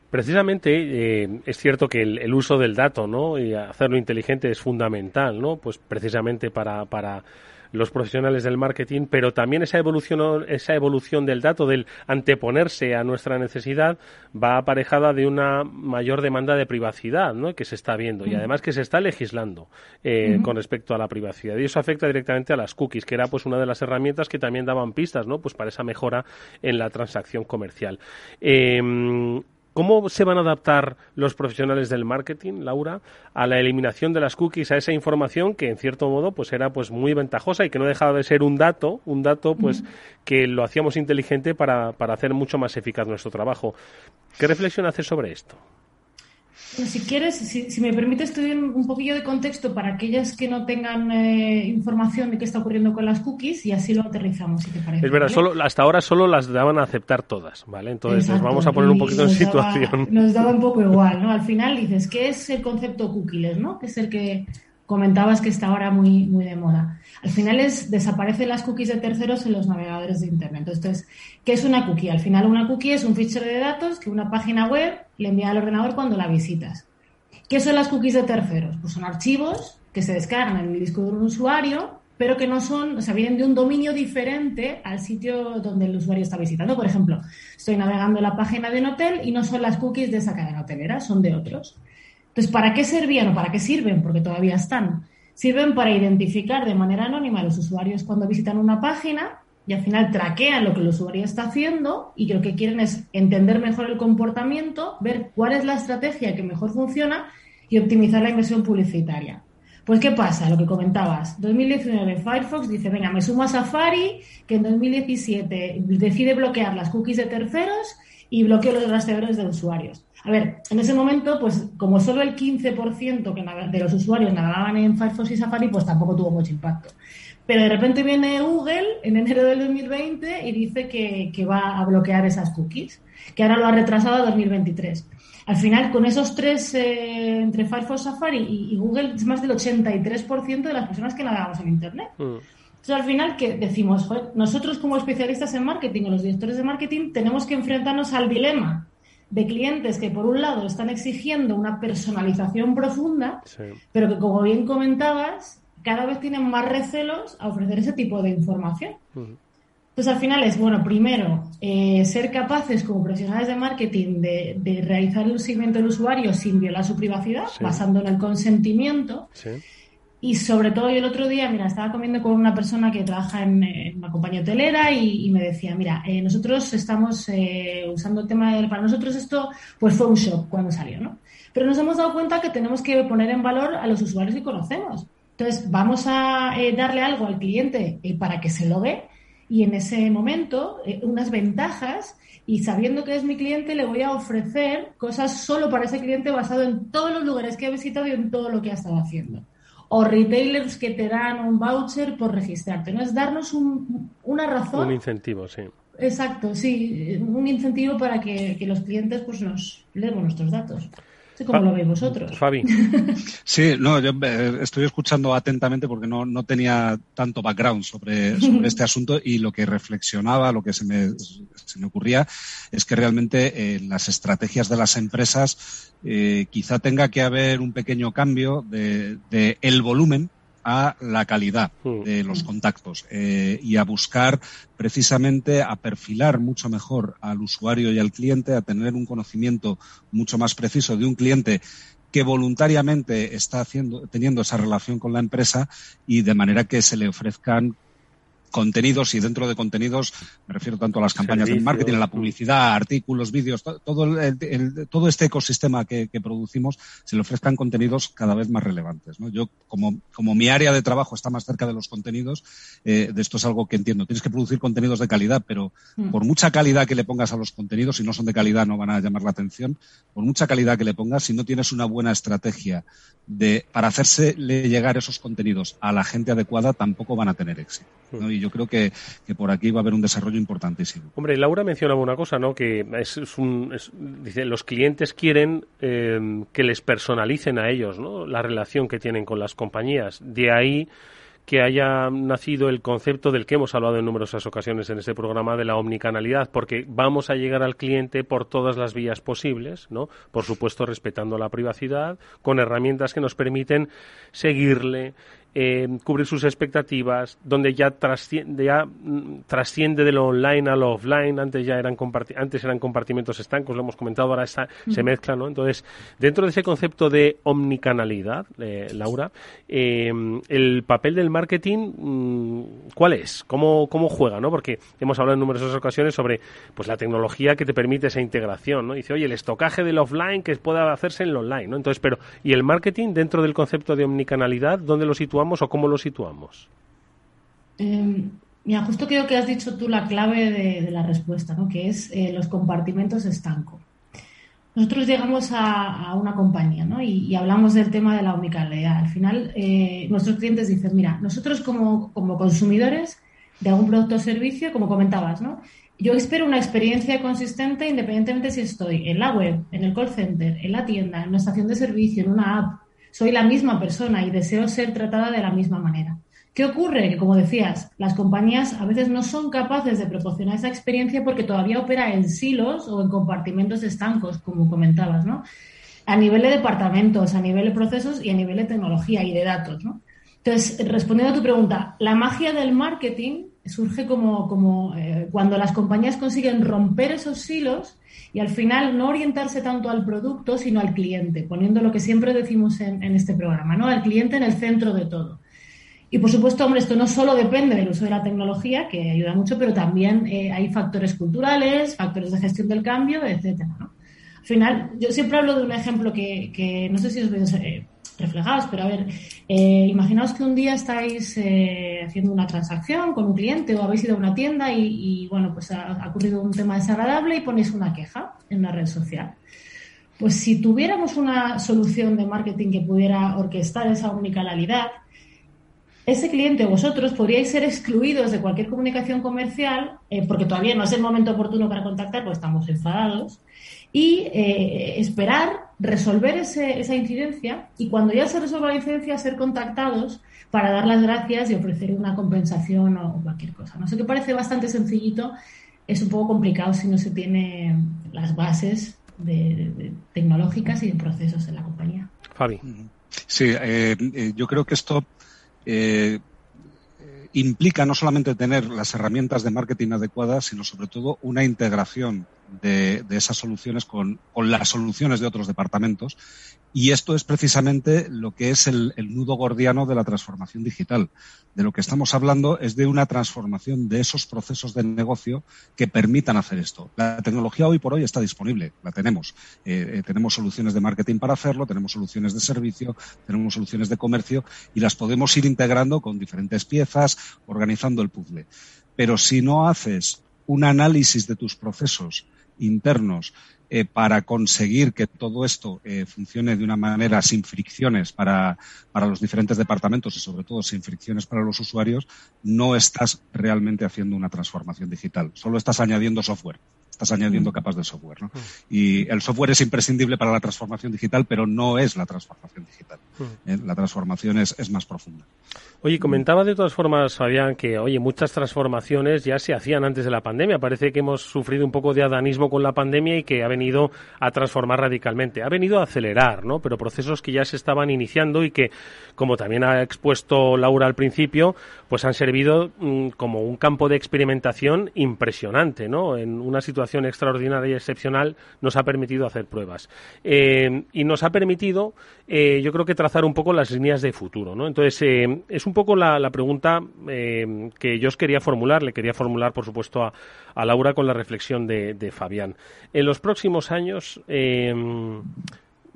Precisamente eh, es cierto que el, uso del dato, ¿no? Y hacerlo inteligente es fundamental, ¿no? Pues precisamente para, para los profesionales del marketing, pero también esa evolución, esa evolución del dato, del anteponerse a nuestra necesidad, va aparejada de una mayor demanda de privacidad ¿no? que se está viendo y además que se está legislando eh, con respecto a la privacidad. Y eso afecta directamente a las cookies, que era pues una de las herramientas que también daban pistas ¿no? pues para esa mejora en la transacción comercial. Eh, ¿Cómo se van a adaptar los profesionales del marketing, Laura, a la eliminación de las cookies, a esa información que en cierto modo pues era pues muy ventajosa y que no dejaba de ser un dato, un dato pues que lo hacíamos inteligente para, para hacer mucho más eficaz nuestro trabajo? ¿Qué reflexión haces sobre esto? Si quieres, si, me permites, te un poquillo de contexto para aquellas que no tengan eh, información de qué está ocurriendo con las cookies y así lo aterrizamos, si te parece. Es verdad, solo, hasta ahora solo las daban a aceptar todas, ¿vale? Entonces vamos a poner un poquito en situación. nos daba un poco igual, ¿no? Al final dices, ¿qué es el concepto cookies, ¿no? Que es el que comentabas que está ahora muy, muy de moda. Al final es desaparecen las cookies de terceros en los navegadores de Internet. Entonces, ¿qué es una cookie? Al final una cookie es un fichero de datos que una página web le envía al ordenador cuando la visitas. ¿Qué son las cookies de terceros? Pues son archivos que se descargan en el disco de un usuario, pero que no son, o sea, vienen de un dominio diferente al sitio donde el usuario está visitando. Por ejemplo, estoy navegando la página de un hotel y no son las cookies de esa cadena hotelera, son de otros. Entonces, ¿para qué servían o para qué sirven? Porque todavía están. Sirven para identificar de manera anónima a los usuarios cuando visitan una página y al final traquean lo que el usuario está haciendo y lo que quieren es entender mejor el comportamiento, ver cuál es la estrategia que mejor funciona y optimizar la inversión publicitaria. Pues, ¿qué pasa? Lo que comentabas. 2019 Firefox dice, venga, me sumo a Safari, que en 2017 decide bloquear las cookies de terceros y bloqueo los rastreadores de usuarios. A ver, en ese momento, pues como solo el 15% de los usuarios navegaban en Firefox y Safari, pues tampoco tuvo mucho impacto. Pero de repente viene Google en enero del 2020 y dice que, va a bloquear esas cookies, que ahora lo ha retrasado a 2023. Al final, con esos tres, eh, entre Firefox, Safari y, Google, es más del 83% de las personas que navegamos en Internet. Mm. Entonces, al final, que decimos? nosotros como especialistas en marketing o los directores de marketing tenemos que enfrentarnos al dilema de clientes que por un lado están exigiendo una personalización profunda, pero que como bien comentabas, cada vez tienen más recelos a ofrecer ese tipo de información. Entonces al final es, bueno, primero, eh, ser capaces como profesionales de marketing de, realizar el seguimiento del usuario sin violar su privacidad, basando en el consentimiento. Y sobre todo, yo el otro día, mira, estaba comiendo con una persona que trabaja en, una compañía hotelera y, me decía, mira, eh, nosotros estamos eh, usando el tema de, para nosotros esto, pues fue un shock cuando salió, ¿no? Pero nos hemos dado cuenta que tenemos que poner en valor a los usuarios que conocemos. Entonces, vamos a eh, darle algo al cliente para que se lo ve y en ese momento unas ventajas y sabiendo que es mi cliente le voy a ofrecer cosas solo para ese cliente basado en todos los lugares que ha visitado y en todo lo que ha estado haciendo o retailers que te dan un voucher por registrarte. No es darnos una razón. Un incentivo, sí. Exacto, sí, un incentivo para que, los clientes pues nos leemos nuestros datos. ¿Cómo lo veis vosotros? Fabi. Sí, no, yo eh, estoy escuchando atentamente porque no, no tenía tanto background sobre, este asunto y lo que reflexionaba, lo que se me, se me ocurría es que realmente eh, las estrategias de las empresas eh, quizá tenga que haber un pequeño cambio de, de el volumen a la calidad mm. de los contactos eh, y a buscar precisamente a perfilar mucho mejor al usuario y al cliente, a tener un conocimiento mucho más preciso de un cliente que voluntariamente está haciendo, teniendo esa relación con la empresa y de manera que se le ofrezcan contenidos y dentro de contenidos me refiero tanto a las campañas de marketing, a la publicidad, artículos, vídeos, todo, el, todo este ecosistema que, producimos se le ofrezcan contenidos cada vez más relevantes. ¿no? Yo, como, como mi área de trabajo está más cerca de los contenidos, eh, de esto es algo que entiendo. Tienes que producir contenidos de calidad, pero mm. por mucha calidad que le pongas a los contenidos, si no son de calidad no van a llamar la atención, por mucha calidad que le pongas, si no tienes una buena estrategia de, para hacerse llegar esos contenidos a la gente adecuada, tampoco van a tener éxito. ¿no? Y yo creo que, por aquí va a haber un desarrollo importantísimo. Hombre, Laura mencionaba una cosa, ¿no? Que es, un, los clientes quieren eh, que les personalicen a ellos, ¿no? La relación que tienen con las compañías. De ahí que haya nacido el concepto del que hemos hablado en numerosas ocasiones en este programa de la omnicanalidad, porque vamos a llegar al cliente por todas las vías posibles, ¿no? Por supuesto, respetando la privacidad, con herramientas que nos permiten seguirle, eh, cubrir sus expectativas, donde ya trasciende, ya mm, trasciende de lo online a lo offline, antes ya eran antes eran compartimentos estancos, lo hemos comentado, ahora se mezcla, ¿no? Entonces, dentro de ese concepto de omnicanalidad, eh, Laura, eh, el papel del marketing, mm, ¿cuál es? ¿Cómo, ¿Cómo juega, no? Porque hemos hablado en numerosas ocasiones sobre pues la tecnología que te permite esa integración, ¿no? Dice, oye, el estocaje del offline que pueda hacerse en lo online, ¿no? Entonces, pero, ¿y el marketing dentro del concepto de omnicanalidad, dónde lo o cómo lo situamos? Em, mira, justo creo que has dicho tú la clave de, la respuesta, ¿no? que es eh, los compartimentos estanco. Nosotros llegamos a, una compañía ¿no? y, hablamos del tema de la omnicanalidad. Al final, eh, nuestros clientes dicen, mira, nosotros como, como consumidores de algún producto o servicio, como comentabas, ¿no? Yo espero una experiencia consistente independientemente si estoy en la web, en el call center, en la tienda, en una estación de servicio, en una app, soy la misma persona y deseo ser tratada de la misma manera. ¿Qué ocurre? Que, como decías, las compañías a veces no son capaces de proporcionar esa experiencia porque todavía opera en silos o en compartimentos estancos, como comentabas, ¿no? A nivel de departamentos, a nivel de procesos y a nivel de tecnología y de datos, ¿no? Entonces, respondiendo a tu pregunta, la magia del marketing surge como, como eh, cuando las compañías consiguen romper esos silos y al final no orientarse tanto al producto, sino al cliente, poniendo lo que siempre decimos en, este programa, ¿no? Al cliente en el centro de todo. Y por supuesto, hombre, esto no solo depende del uso de la tecnología, que ayuda mucho, pero también eh, hay factores culturales, factores de gestión del cambio, etcétera. Al final, yo siempre hablo de un ejemplo que, que no sé si os veis, eh, reflejados. Pero a ver, eh, imaginaos que un día estáis eh, haciendo una transacción con un cliente o habéis ido a una tienda y, bueno, pues ha, ocurrido un tema desagradable y ponéis una queja en una red social. Pues si tuviéramos una solución de marketing que pudiera orquestar esa unicanalidad, ese cliente o vosotros podríais ser excluidos de cualquier comunicación comercial eh, porque todavía no es el momento oportuno para contactar, pues estamos enfadados y eh, esperar resolver esa incidencia y cuando ya se resuelva la incidencia ser contactados para dar las gracias y ofrecer una compensación o cualquier cosa. No sé qué parece bastante sencillito, es un poco complicado si no se tiene las bases de, tecnológicas y de procesos en la compañía. Fabi. Sí, eh, eh, yo creo que esto implica no solamente tener las herramientas de marketing adecuadas, sino sobre todo una integración de, esas soluciones con, las soluciones de otros departamentos. Y esto es precisamente lo que es el, nudo gordiano de la transformación digital. De lo que estamos hablando es de una transformación de esos procesos de negocio que permitan hacer esto. La tecnología hoy por hoy está disponible, la tenemos. Eh, eh, tenemos soluciones de marketing para hacerlo, tenemos soluciones de servicio, tenemos soluciones de comercio y las podemos ir integrando con diferentes piezas, organizando el puzzle. Pero si no haces un análisis de tus procesos, internos eh, para conseguir que todo esto eh, funcione de una manera sin fricciones para, para los diferentes departamentos y sobre todo sin fricciones para los usuarios, no estás realmente haciendo una transformación digital. Solo estás añadiendo software estás añadiendo mm. capas de software. ¿no? Mm. Y el software es imprescindible para la transformación digital, pero no es la transformación digital. Mm. ¿eh? La transformación es, es, más profunda. Oye, comentaba de todas formas, Fabián, que oye, muchas transformaciones ya se hacían antes de la pandemia. Parece que hemos sufrido un poco de adanismo con la pandemia y que ha venido a transformar radicalmente. Ha venido a acelerar, ¿no? Pero procesos que ya se estaban iniciando y que, como también ha expuesto Laura al principio, pues han servido como un campo de experimentación impresionante, ¿no? En una situación extraordinaria y excepcional nos ha permitido hacer pruebas. Eh, y nos ha permitido, eh, yo creo que trazar un poco las líneas de futuro. ¿no? Entonces, eh, es un poco la, pregunta que yo os quería formular. Le quería formular, por supuesto, a, Laura con la reflexión de, de Fabián. En los próximos años,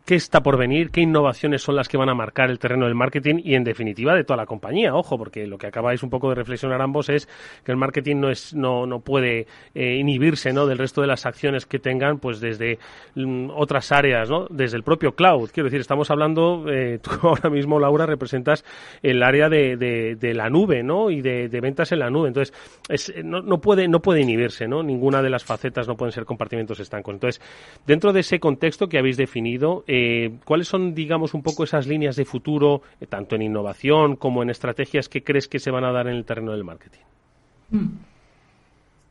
qué está por venir, qué innovaciones son las que van a marcar el terreno del marketing y, en definitiva, de toda la compañía. Ojo, porque lo que acabáis un poco de reflexionar ambos es que el marketing no es no, no puede eh, inhibirse ¿no? del resto de las acciones que tengan pues desde mm, otras áreas, ¿no? desde el propio cloud. Quiero decir, estamos hablando, eh, tú ahora mismo, Laura, representas el área de, de, la nube ¿no? y de, ventas en la nube. Entonces, es, no, no, puede, no puede inhibirse, ¿no? ninguna de las facetas no pueden ser compartimentos estancos. Entonces, dentro de ese contexto que habéis definido, eh, ¿cuáles son, digamos, un poco esas líneas de futuro, eh, tanto en innovación como en estrategias que crees que se van a dar en el terreno del marketing? Mm.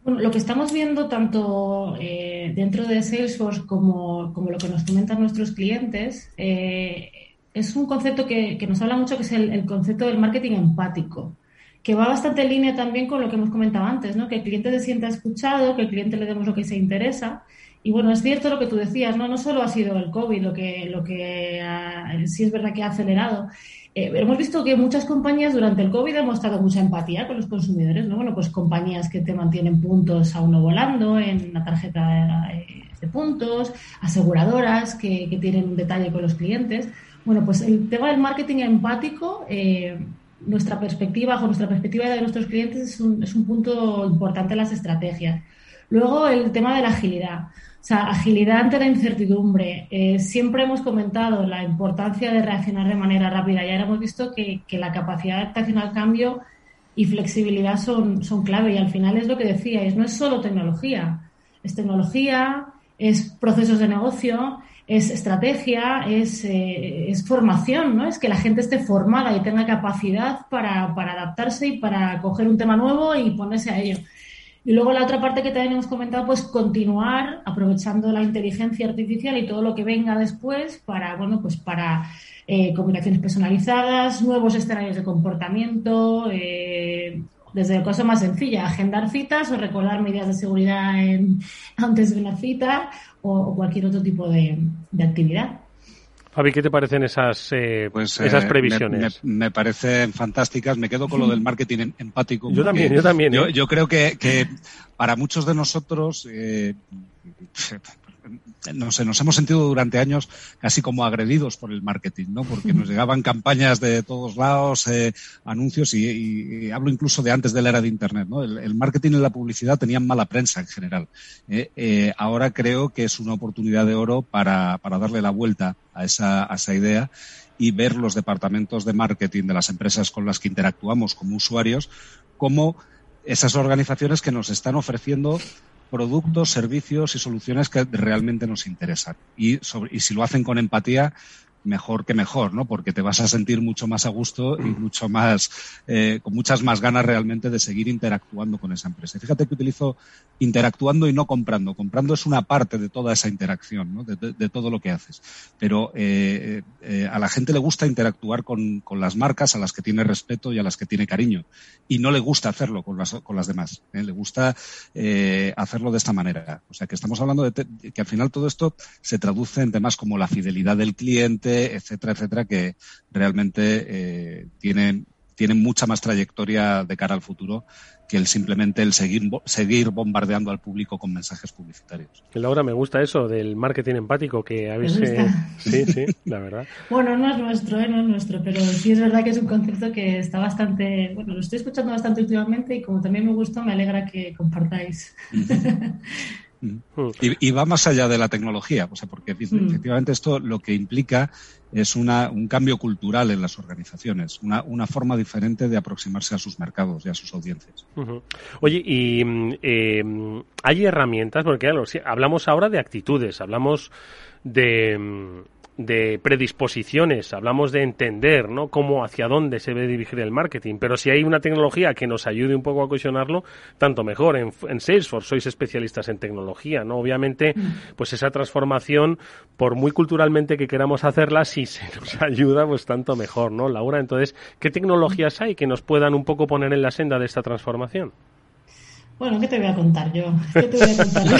Bueno, lo que estamos viendo tanto eh, dentro de Salesforce como, como, lo que nos comentan nuestros clientes es un concepto que, nos habla mucho, que es el concepto del marketing empático que va bastante en línea también con lo que hemos comentado antes, ¿no? Que el cliente se sienta escuchado, que el cliente le demos lo que se interesa. Y bueno, es cierto lo que tú decías, ¿no? No solo ha sido el COVID lo que, lo que sí es verdad que ha acelerado. Eh, hemos visto que muchas compañías durante el COVID han mostrado mucha empatía con los consumidores, ¿no? Bueno, pues compañías que te mantienen puntos a uno volando en la tarjeta de puntos, aseguradoras que, que tienen un detalle con los clientes. Bueno, pues el tema del marketing empático eh, nuestra perspectiva, o nuestra perspectiva de nuestros clientes es un, es un punto importante en las estrategias. Luego, el tema de la agilidad. O sea, agilidad ante la incertidumbre. Eh, siempre hemos comentado la importancia de reaccionar de manera rápida. Ya hemos visto que, que, la capacidad de adaptación al cambio y flexibilidad son, son clave. Y al final es lo que decíais, no es solo tecnología. Es tecnología, es procesos de negocio, es estrategia, es, eh, es, formación, ¿no? Es que la gente esté formada y tenga capacidad para, adaptarse y para coger un tema nuevo y ponerse a ello. Y luego la otra parte que también hemos comentado, pues continuar aprovechando la inteligencia artificial y todo lo que venga después para, bueno, pues para eh, combinaciones personalizadas, nuevos escenarios de comportamiento, eh, desde el caso más sencilla, agendar citas o recordar medidas de seguridad antes de una cita o, cualquier otro tipo de, actividad. Fabi, ¿qué te parecen esas, eh, pues, esas eh, previsiones? Me, parecen fantásticas. Me quedo con lo del marketing em, empático. Yo también, yo también. Yo, ¿eh? creo que, para muchos de nosotros no sé, nos hemos sentido durante años casi como agredidos por el marketing, ¿no? Porque nos llegaban campañas de todos lados, eh, anuncios y, hablo incluso de antes de la era de Internet, ¿no? El, marketing y la publicidad tenían mala prensa en general. ¿eh? Eh, ahora creo que es una oportunidad de oro para, para darle la vuelta a esa, a esa idea y ver los departamentos de marketing de las empresas con las que interactuamos como usuarios como esas organizaciones que nos están ofreciendo productos, servicios y soluciones que realmente nos interesan. Y, y si lo hacen con empatía, mejor que mejor, ¿no? Porque te vas a sentir mucho más a gusto y mucho más, eh, con muchas más ganas realmente de seguir interactuando con esa empresa. fíjate que utilizo interactuando y no comprando. Comprando es una parte de toda esa interacción, ¿no? de, todo lo que haces. Pero eh, eh, a la gente le gusta interactuar con, con, las marcas a las que tiene respeto y a las que tiene cariño. Y no le gusta hacerlo con las, con las demás. Le gusta hacerlo de esta manera. O sea que estamos hablando de que al final todo esto se traduce en temas como la fidelidad del cliente, etcétera, etcétera, que realmente eh, tienen, tienen mucha más trayectoria de cara al futuro que el simplemente el seguir, seguir bombardeando al público con mensajes publicitarios. Laura, me gusta eso del marketing empático que habéis... Eh, sí, sí, la verdad. bueno, no es nuestro, ¿eh? no es nuestro, pero sí es verdad que es un concepto que está bastante... Bueno, lo estoy escuchando bastante últimamente y como también me gusta, me alegra que compartáis. Y, va más allá de la tecnología, o sea, porque mm. efectivamente esto lo que implica es una, un cambio cultural en las organizaciones, una, una, forma diferente de aproximarse a sus mercados y a sus audiencias. Oye, y eh, hay herramientas, porque claro, hablamos ahora de actitudes, hablamos de de predisposiciones, hablamos de entender, ¿no? Cómo, hacia dónde se debe dirigir el marketing. Pero si hay una tecnología que nos ayude un poco a cuestionarlo, tanto mejor. En, Salesforce sois especialistas en tecnología, ¿no? Obviamente, mm. pues esa transformación, por muy culturalmente que queramos hacerla, si se nos ayuda, pues tanto mejor, ¿no? Laura, entonces, ¿qué tecnologías hay que nos puedan un poco poner en la senda de esta transformación? Bueno, ¿qué te voy a contar yo? ¿Qué te voy a contar yo?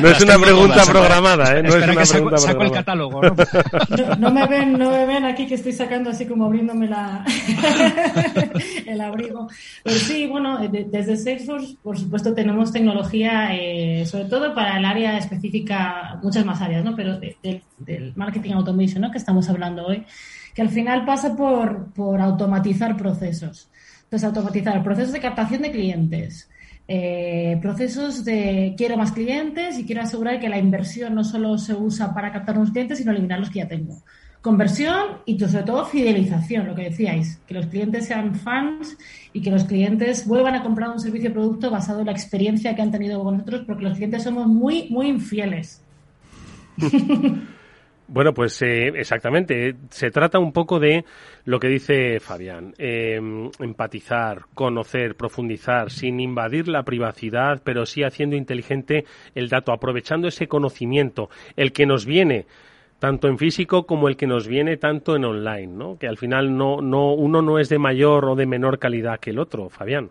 no es una pregunta programada, ¿eh? No es una que pregunta saco, el catálogo, ¿no? ¿no? me ven, no me ven aquí que estoy sacando así como abriéndome la el abrigo. Pero sí, bueno, desde Salesforce, por supuesto, tenemos tecnología, eh, sobre todo para el área específica, muchas más áreas, ¿no? Pero del marketing automation, ¿no? Que estamos hablando hoy, que al final pasa por, por automatizar procesos. Entonces, automatizar procesos de captación de clientes, eh, procesos de quiero más clientes y quiero asegurar que la inversión no solo se usa para captar nuevos clientes, sino eliminar los que ya tengo. Conversión y sobre todo fidelización, lo que decíais, que los clientes sean fans y que los clientes vuelvan a comprar un servicio o producto basado en la experiencia que han tenido con nosotros, porque los clientes somos muy, muy infieles. Bueno, pues eh, exactamente. Se trata un poco de lo que dice Fabián. Em, empatizar, conocer, profundizar, sin invadir la privacidad, pero sí haciendo inteligente el dato, aprovechando ese conocimiento, el que nos viene tanto en físico como el que nos viene tanto en online, ¿no? Que al final no, no, uno no es de mayor o de menor calidad que el otro, Fabián.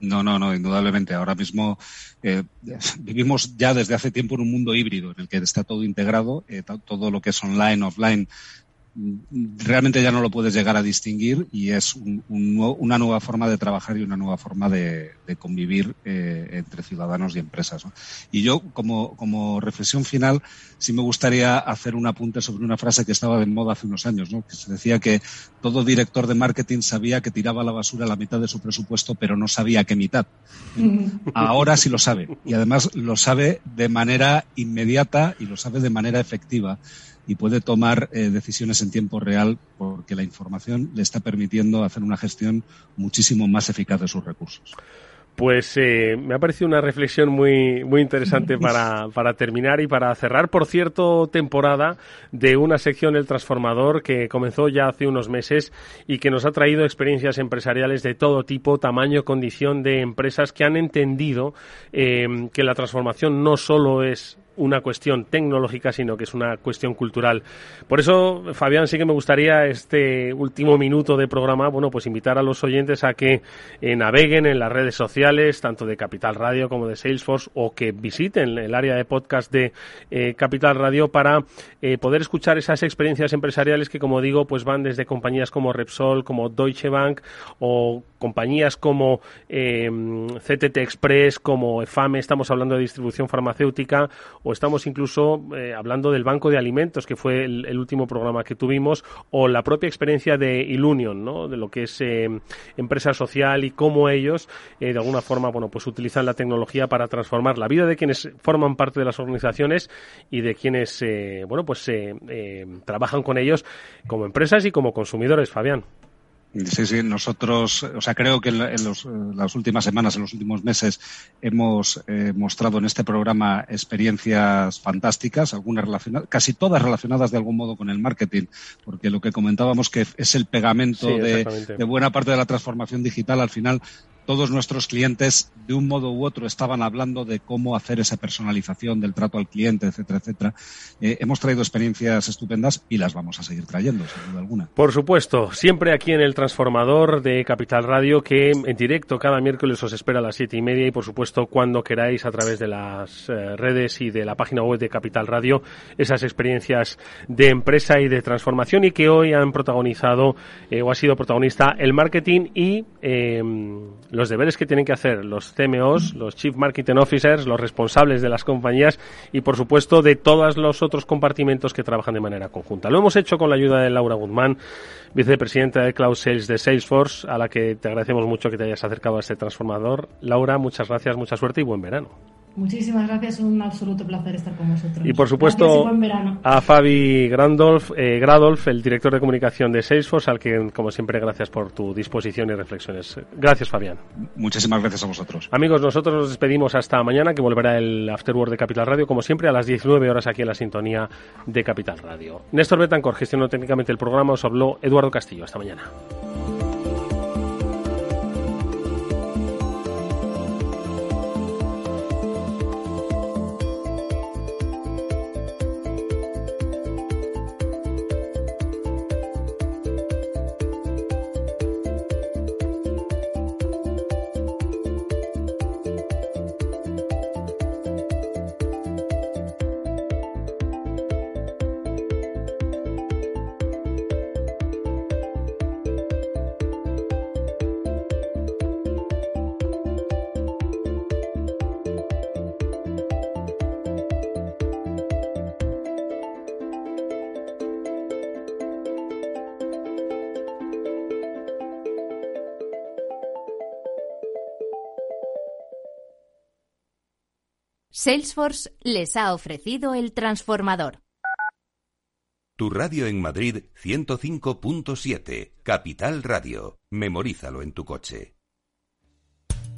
No, no, no, indudablemente. Ahora mismo eh, vivimos ya desde hace tiempo en un mundo híbrido en el que está todo integrado, eh, todo lo que es online, offline, realmente ya no lo puedes llegar a distinguir y es una nueva forma de trabajar y una nueva forma de, convivir eh, entre ciudadanos y empresas. Y yo, como, como, reflexión final, sí me gustaría hacer un apunte sobre una frase que estaba de moda hace unos años, ¿no? que se decía que todo director de marketing sabía que tiraba la basura la mitad de su presupuesto, pero no sabía qué mitad. Ahora sí lo sabe y además lo sabe de manera inmediata y lo sabe de manera efectiva y puede tomar eh, decisiones en tiempo real porque la información le está permitiendo hacer una gestión muchísimo más eficaz de sus recursos. Pues eh, me ha parecido una reflexión muy, muy interesante para, para, terminar y para cerrar, por cierto, temporada de una sección El Transformador que comenzó ya hace unos meses y que nos ha traído experiencias empresariales de todo tipo, tamaño, condición de empresas que han entendido eh, que la transformación no solo es una cuestión tecnológica, sino que es una cuestión cultural. Por eso, Fabián, sí que me gustaría este último minuto de programa, bueno, pues invitar a los oyentes a que eh, naveguen en las redes sociales, tanto de Capital Radio como de Salesforce, o que visiten el área de podcast de eh, Capital Radio para eh, poder escuchar esas experiencias empresariales que, como digo, pues van desde compañías como Repsol, como Deutsche Bank, o compañías como CTT Express, como EFAME, estamos hablando de distribución farmacéutica, o estamos incluso eh, hablando del Banco de Alimentos, que fue el, último programa que tuvimos, o la propia experiencia de Ilunion, ¿no? de lo que es eh, empresa social y cómo ellos, eh, de alguna forma, bueno, pues utilizan la tecnología para transformar la vida de quienes forman parte de las organizaciones y de quienes, bueno, pues trabajan con ellos como empresas y como consumidores, Fabián. Sí, sí, nosotros, o sea, creo que en, las últimas semanas, en los últimos meses, hemos eh, mostrado en este programa experiencias fantásticas, algunas relacionadas, casi todas relacionadas de algún modo con el marketing, porque lo que comentábamos que es el pegamento de, de, buena parte de la transformación digital, al final todos nuestros clientes de un modo u otro estaban hablando de cómo hacer esa personalización del trato al cliente, etcétera, etcétera. Eh, hemos traído experiencias estupendas y las vamos a seguir trayendo, sin duda alguna. Por supuesto, siempre aquí en el Transformador de Capital Radio, que en directo cada miércoles os espera a las siete y media y por supuesto cuando queráis a través de las eh, redes y de la página web de Capital Radio, esas experiencias de empresa y de transformación y que hoy han protagonizado eh, o ha sido protagonista el marketing y los deberes que tienen que hacer los CMOs, los Chief Marketing Officers, los responsables de las compañías y, por supuesto, de todos los otros compartimentos que trabajan de manera conjunta. Lo hemos hecho con la ayuda de Laura Guzmán, vicepresidenta de Cloud Sales de Salesforce, a la que te agradecemos mucho que te hayas acercado a este transformador. Laura, muchas gracias, mucha suerte y buen verano. Muchísimas gracias, un absoluto placer estar con vosotros. Y por supuesto a Fabi Grandolf, eh, Gradolf, el director de comunicación de Salesforce, al que como siempre gracias por tu disposición y reflexiones. Gracias Fabián. Muchísimas gracias a vosotros. Amigos, nosotros nos despedimos hasta mañana, que volverá el Afterword de Capital Radio, como siempre a las 19 horas aquí en la sintonía de Capital Radio. Néstor Betancor gestionó técnicamente el programa, os habló Eduardo Castillo. Hasta mañana. Salesforce les ha ofrecido el transformador. Tu radio en Madrid 105.7, Capital Radio. Memorízalo en tu coche.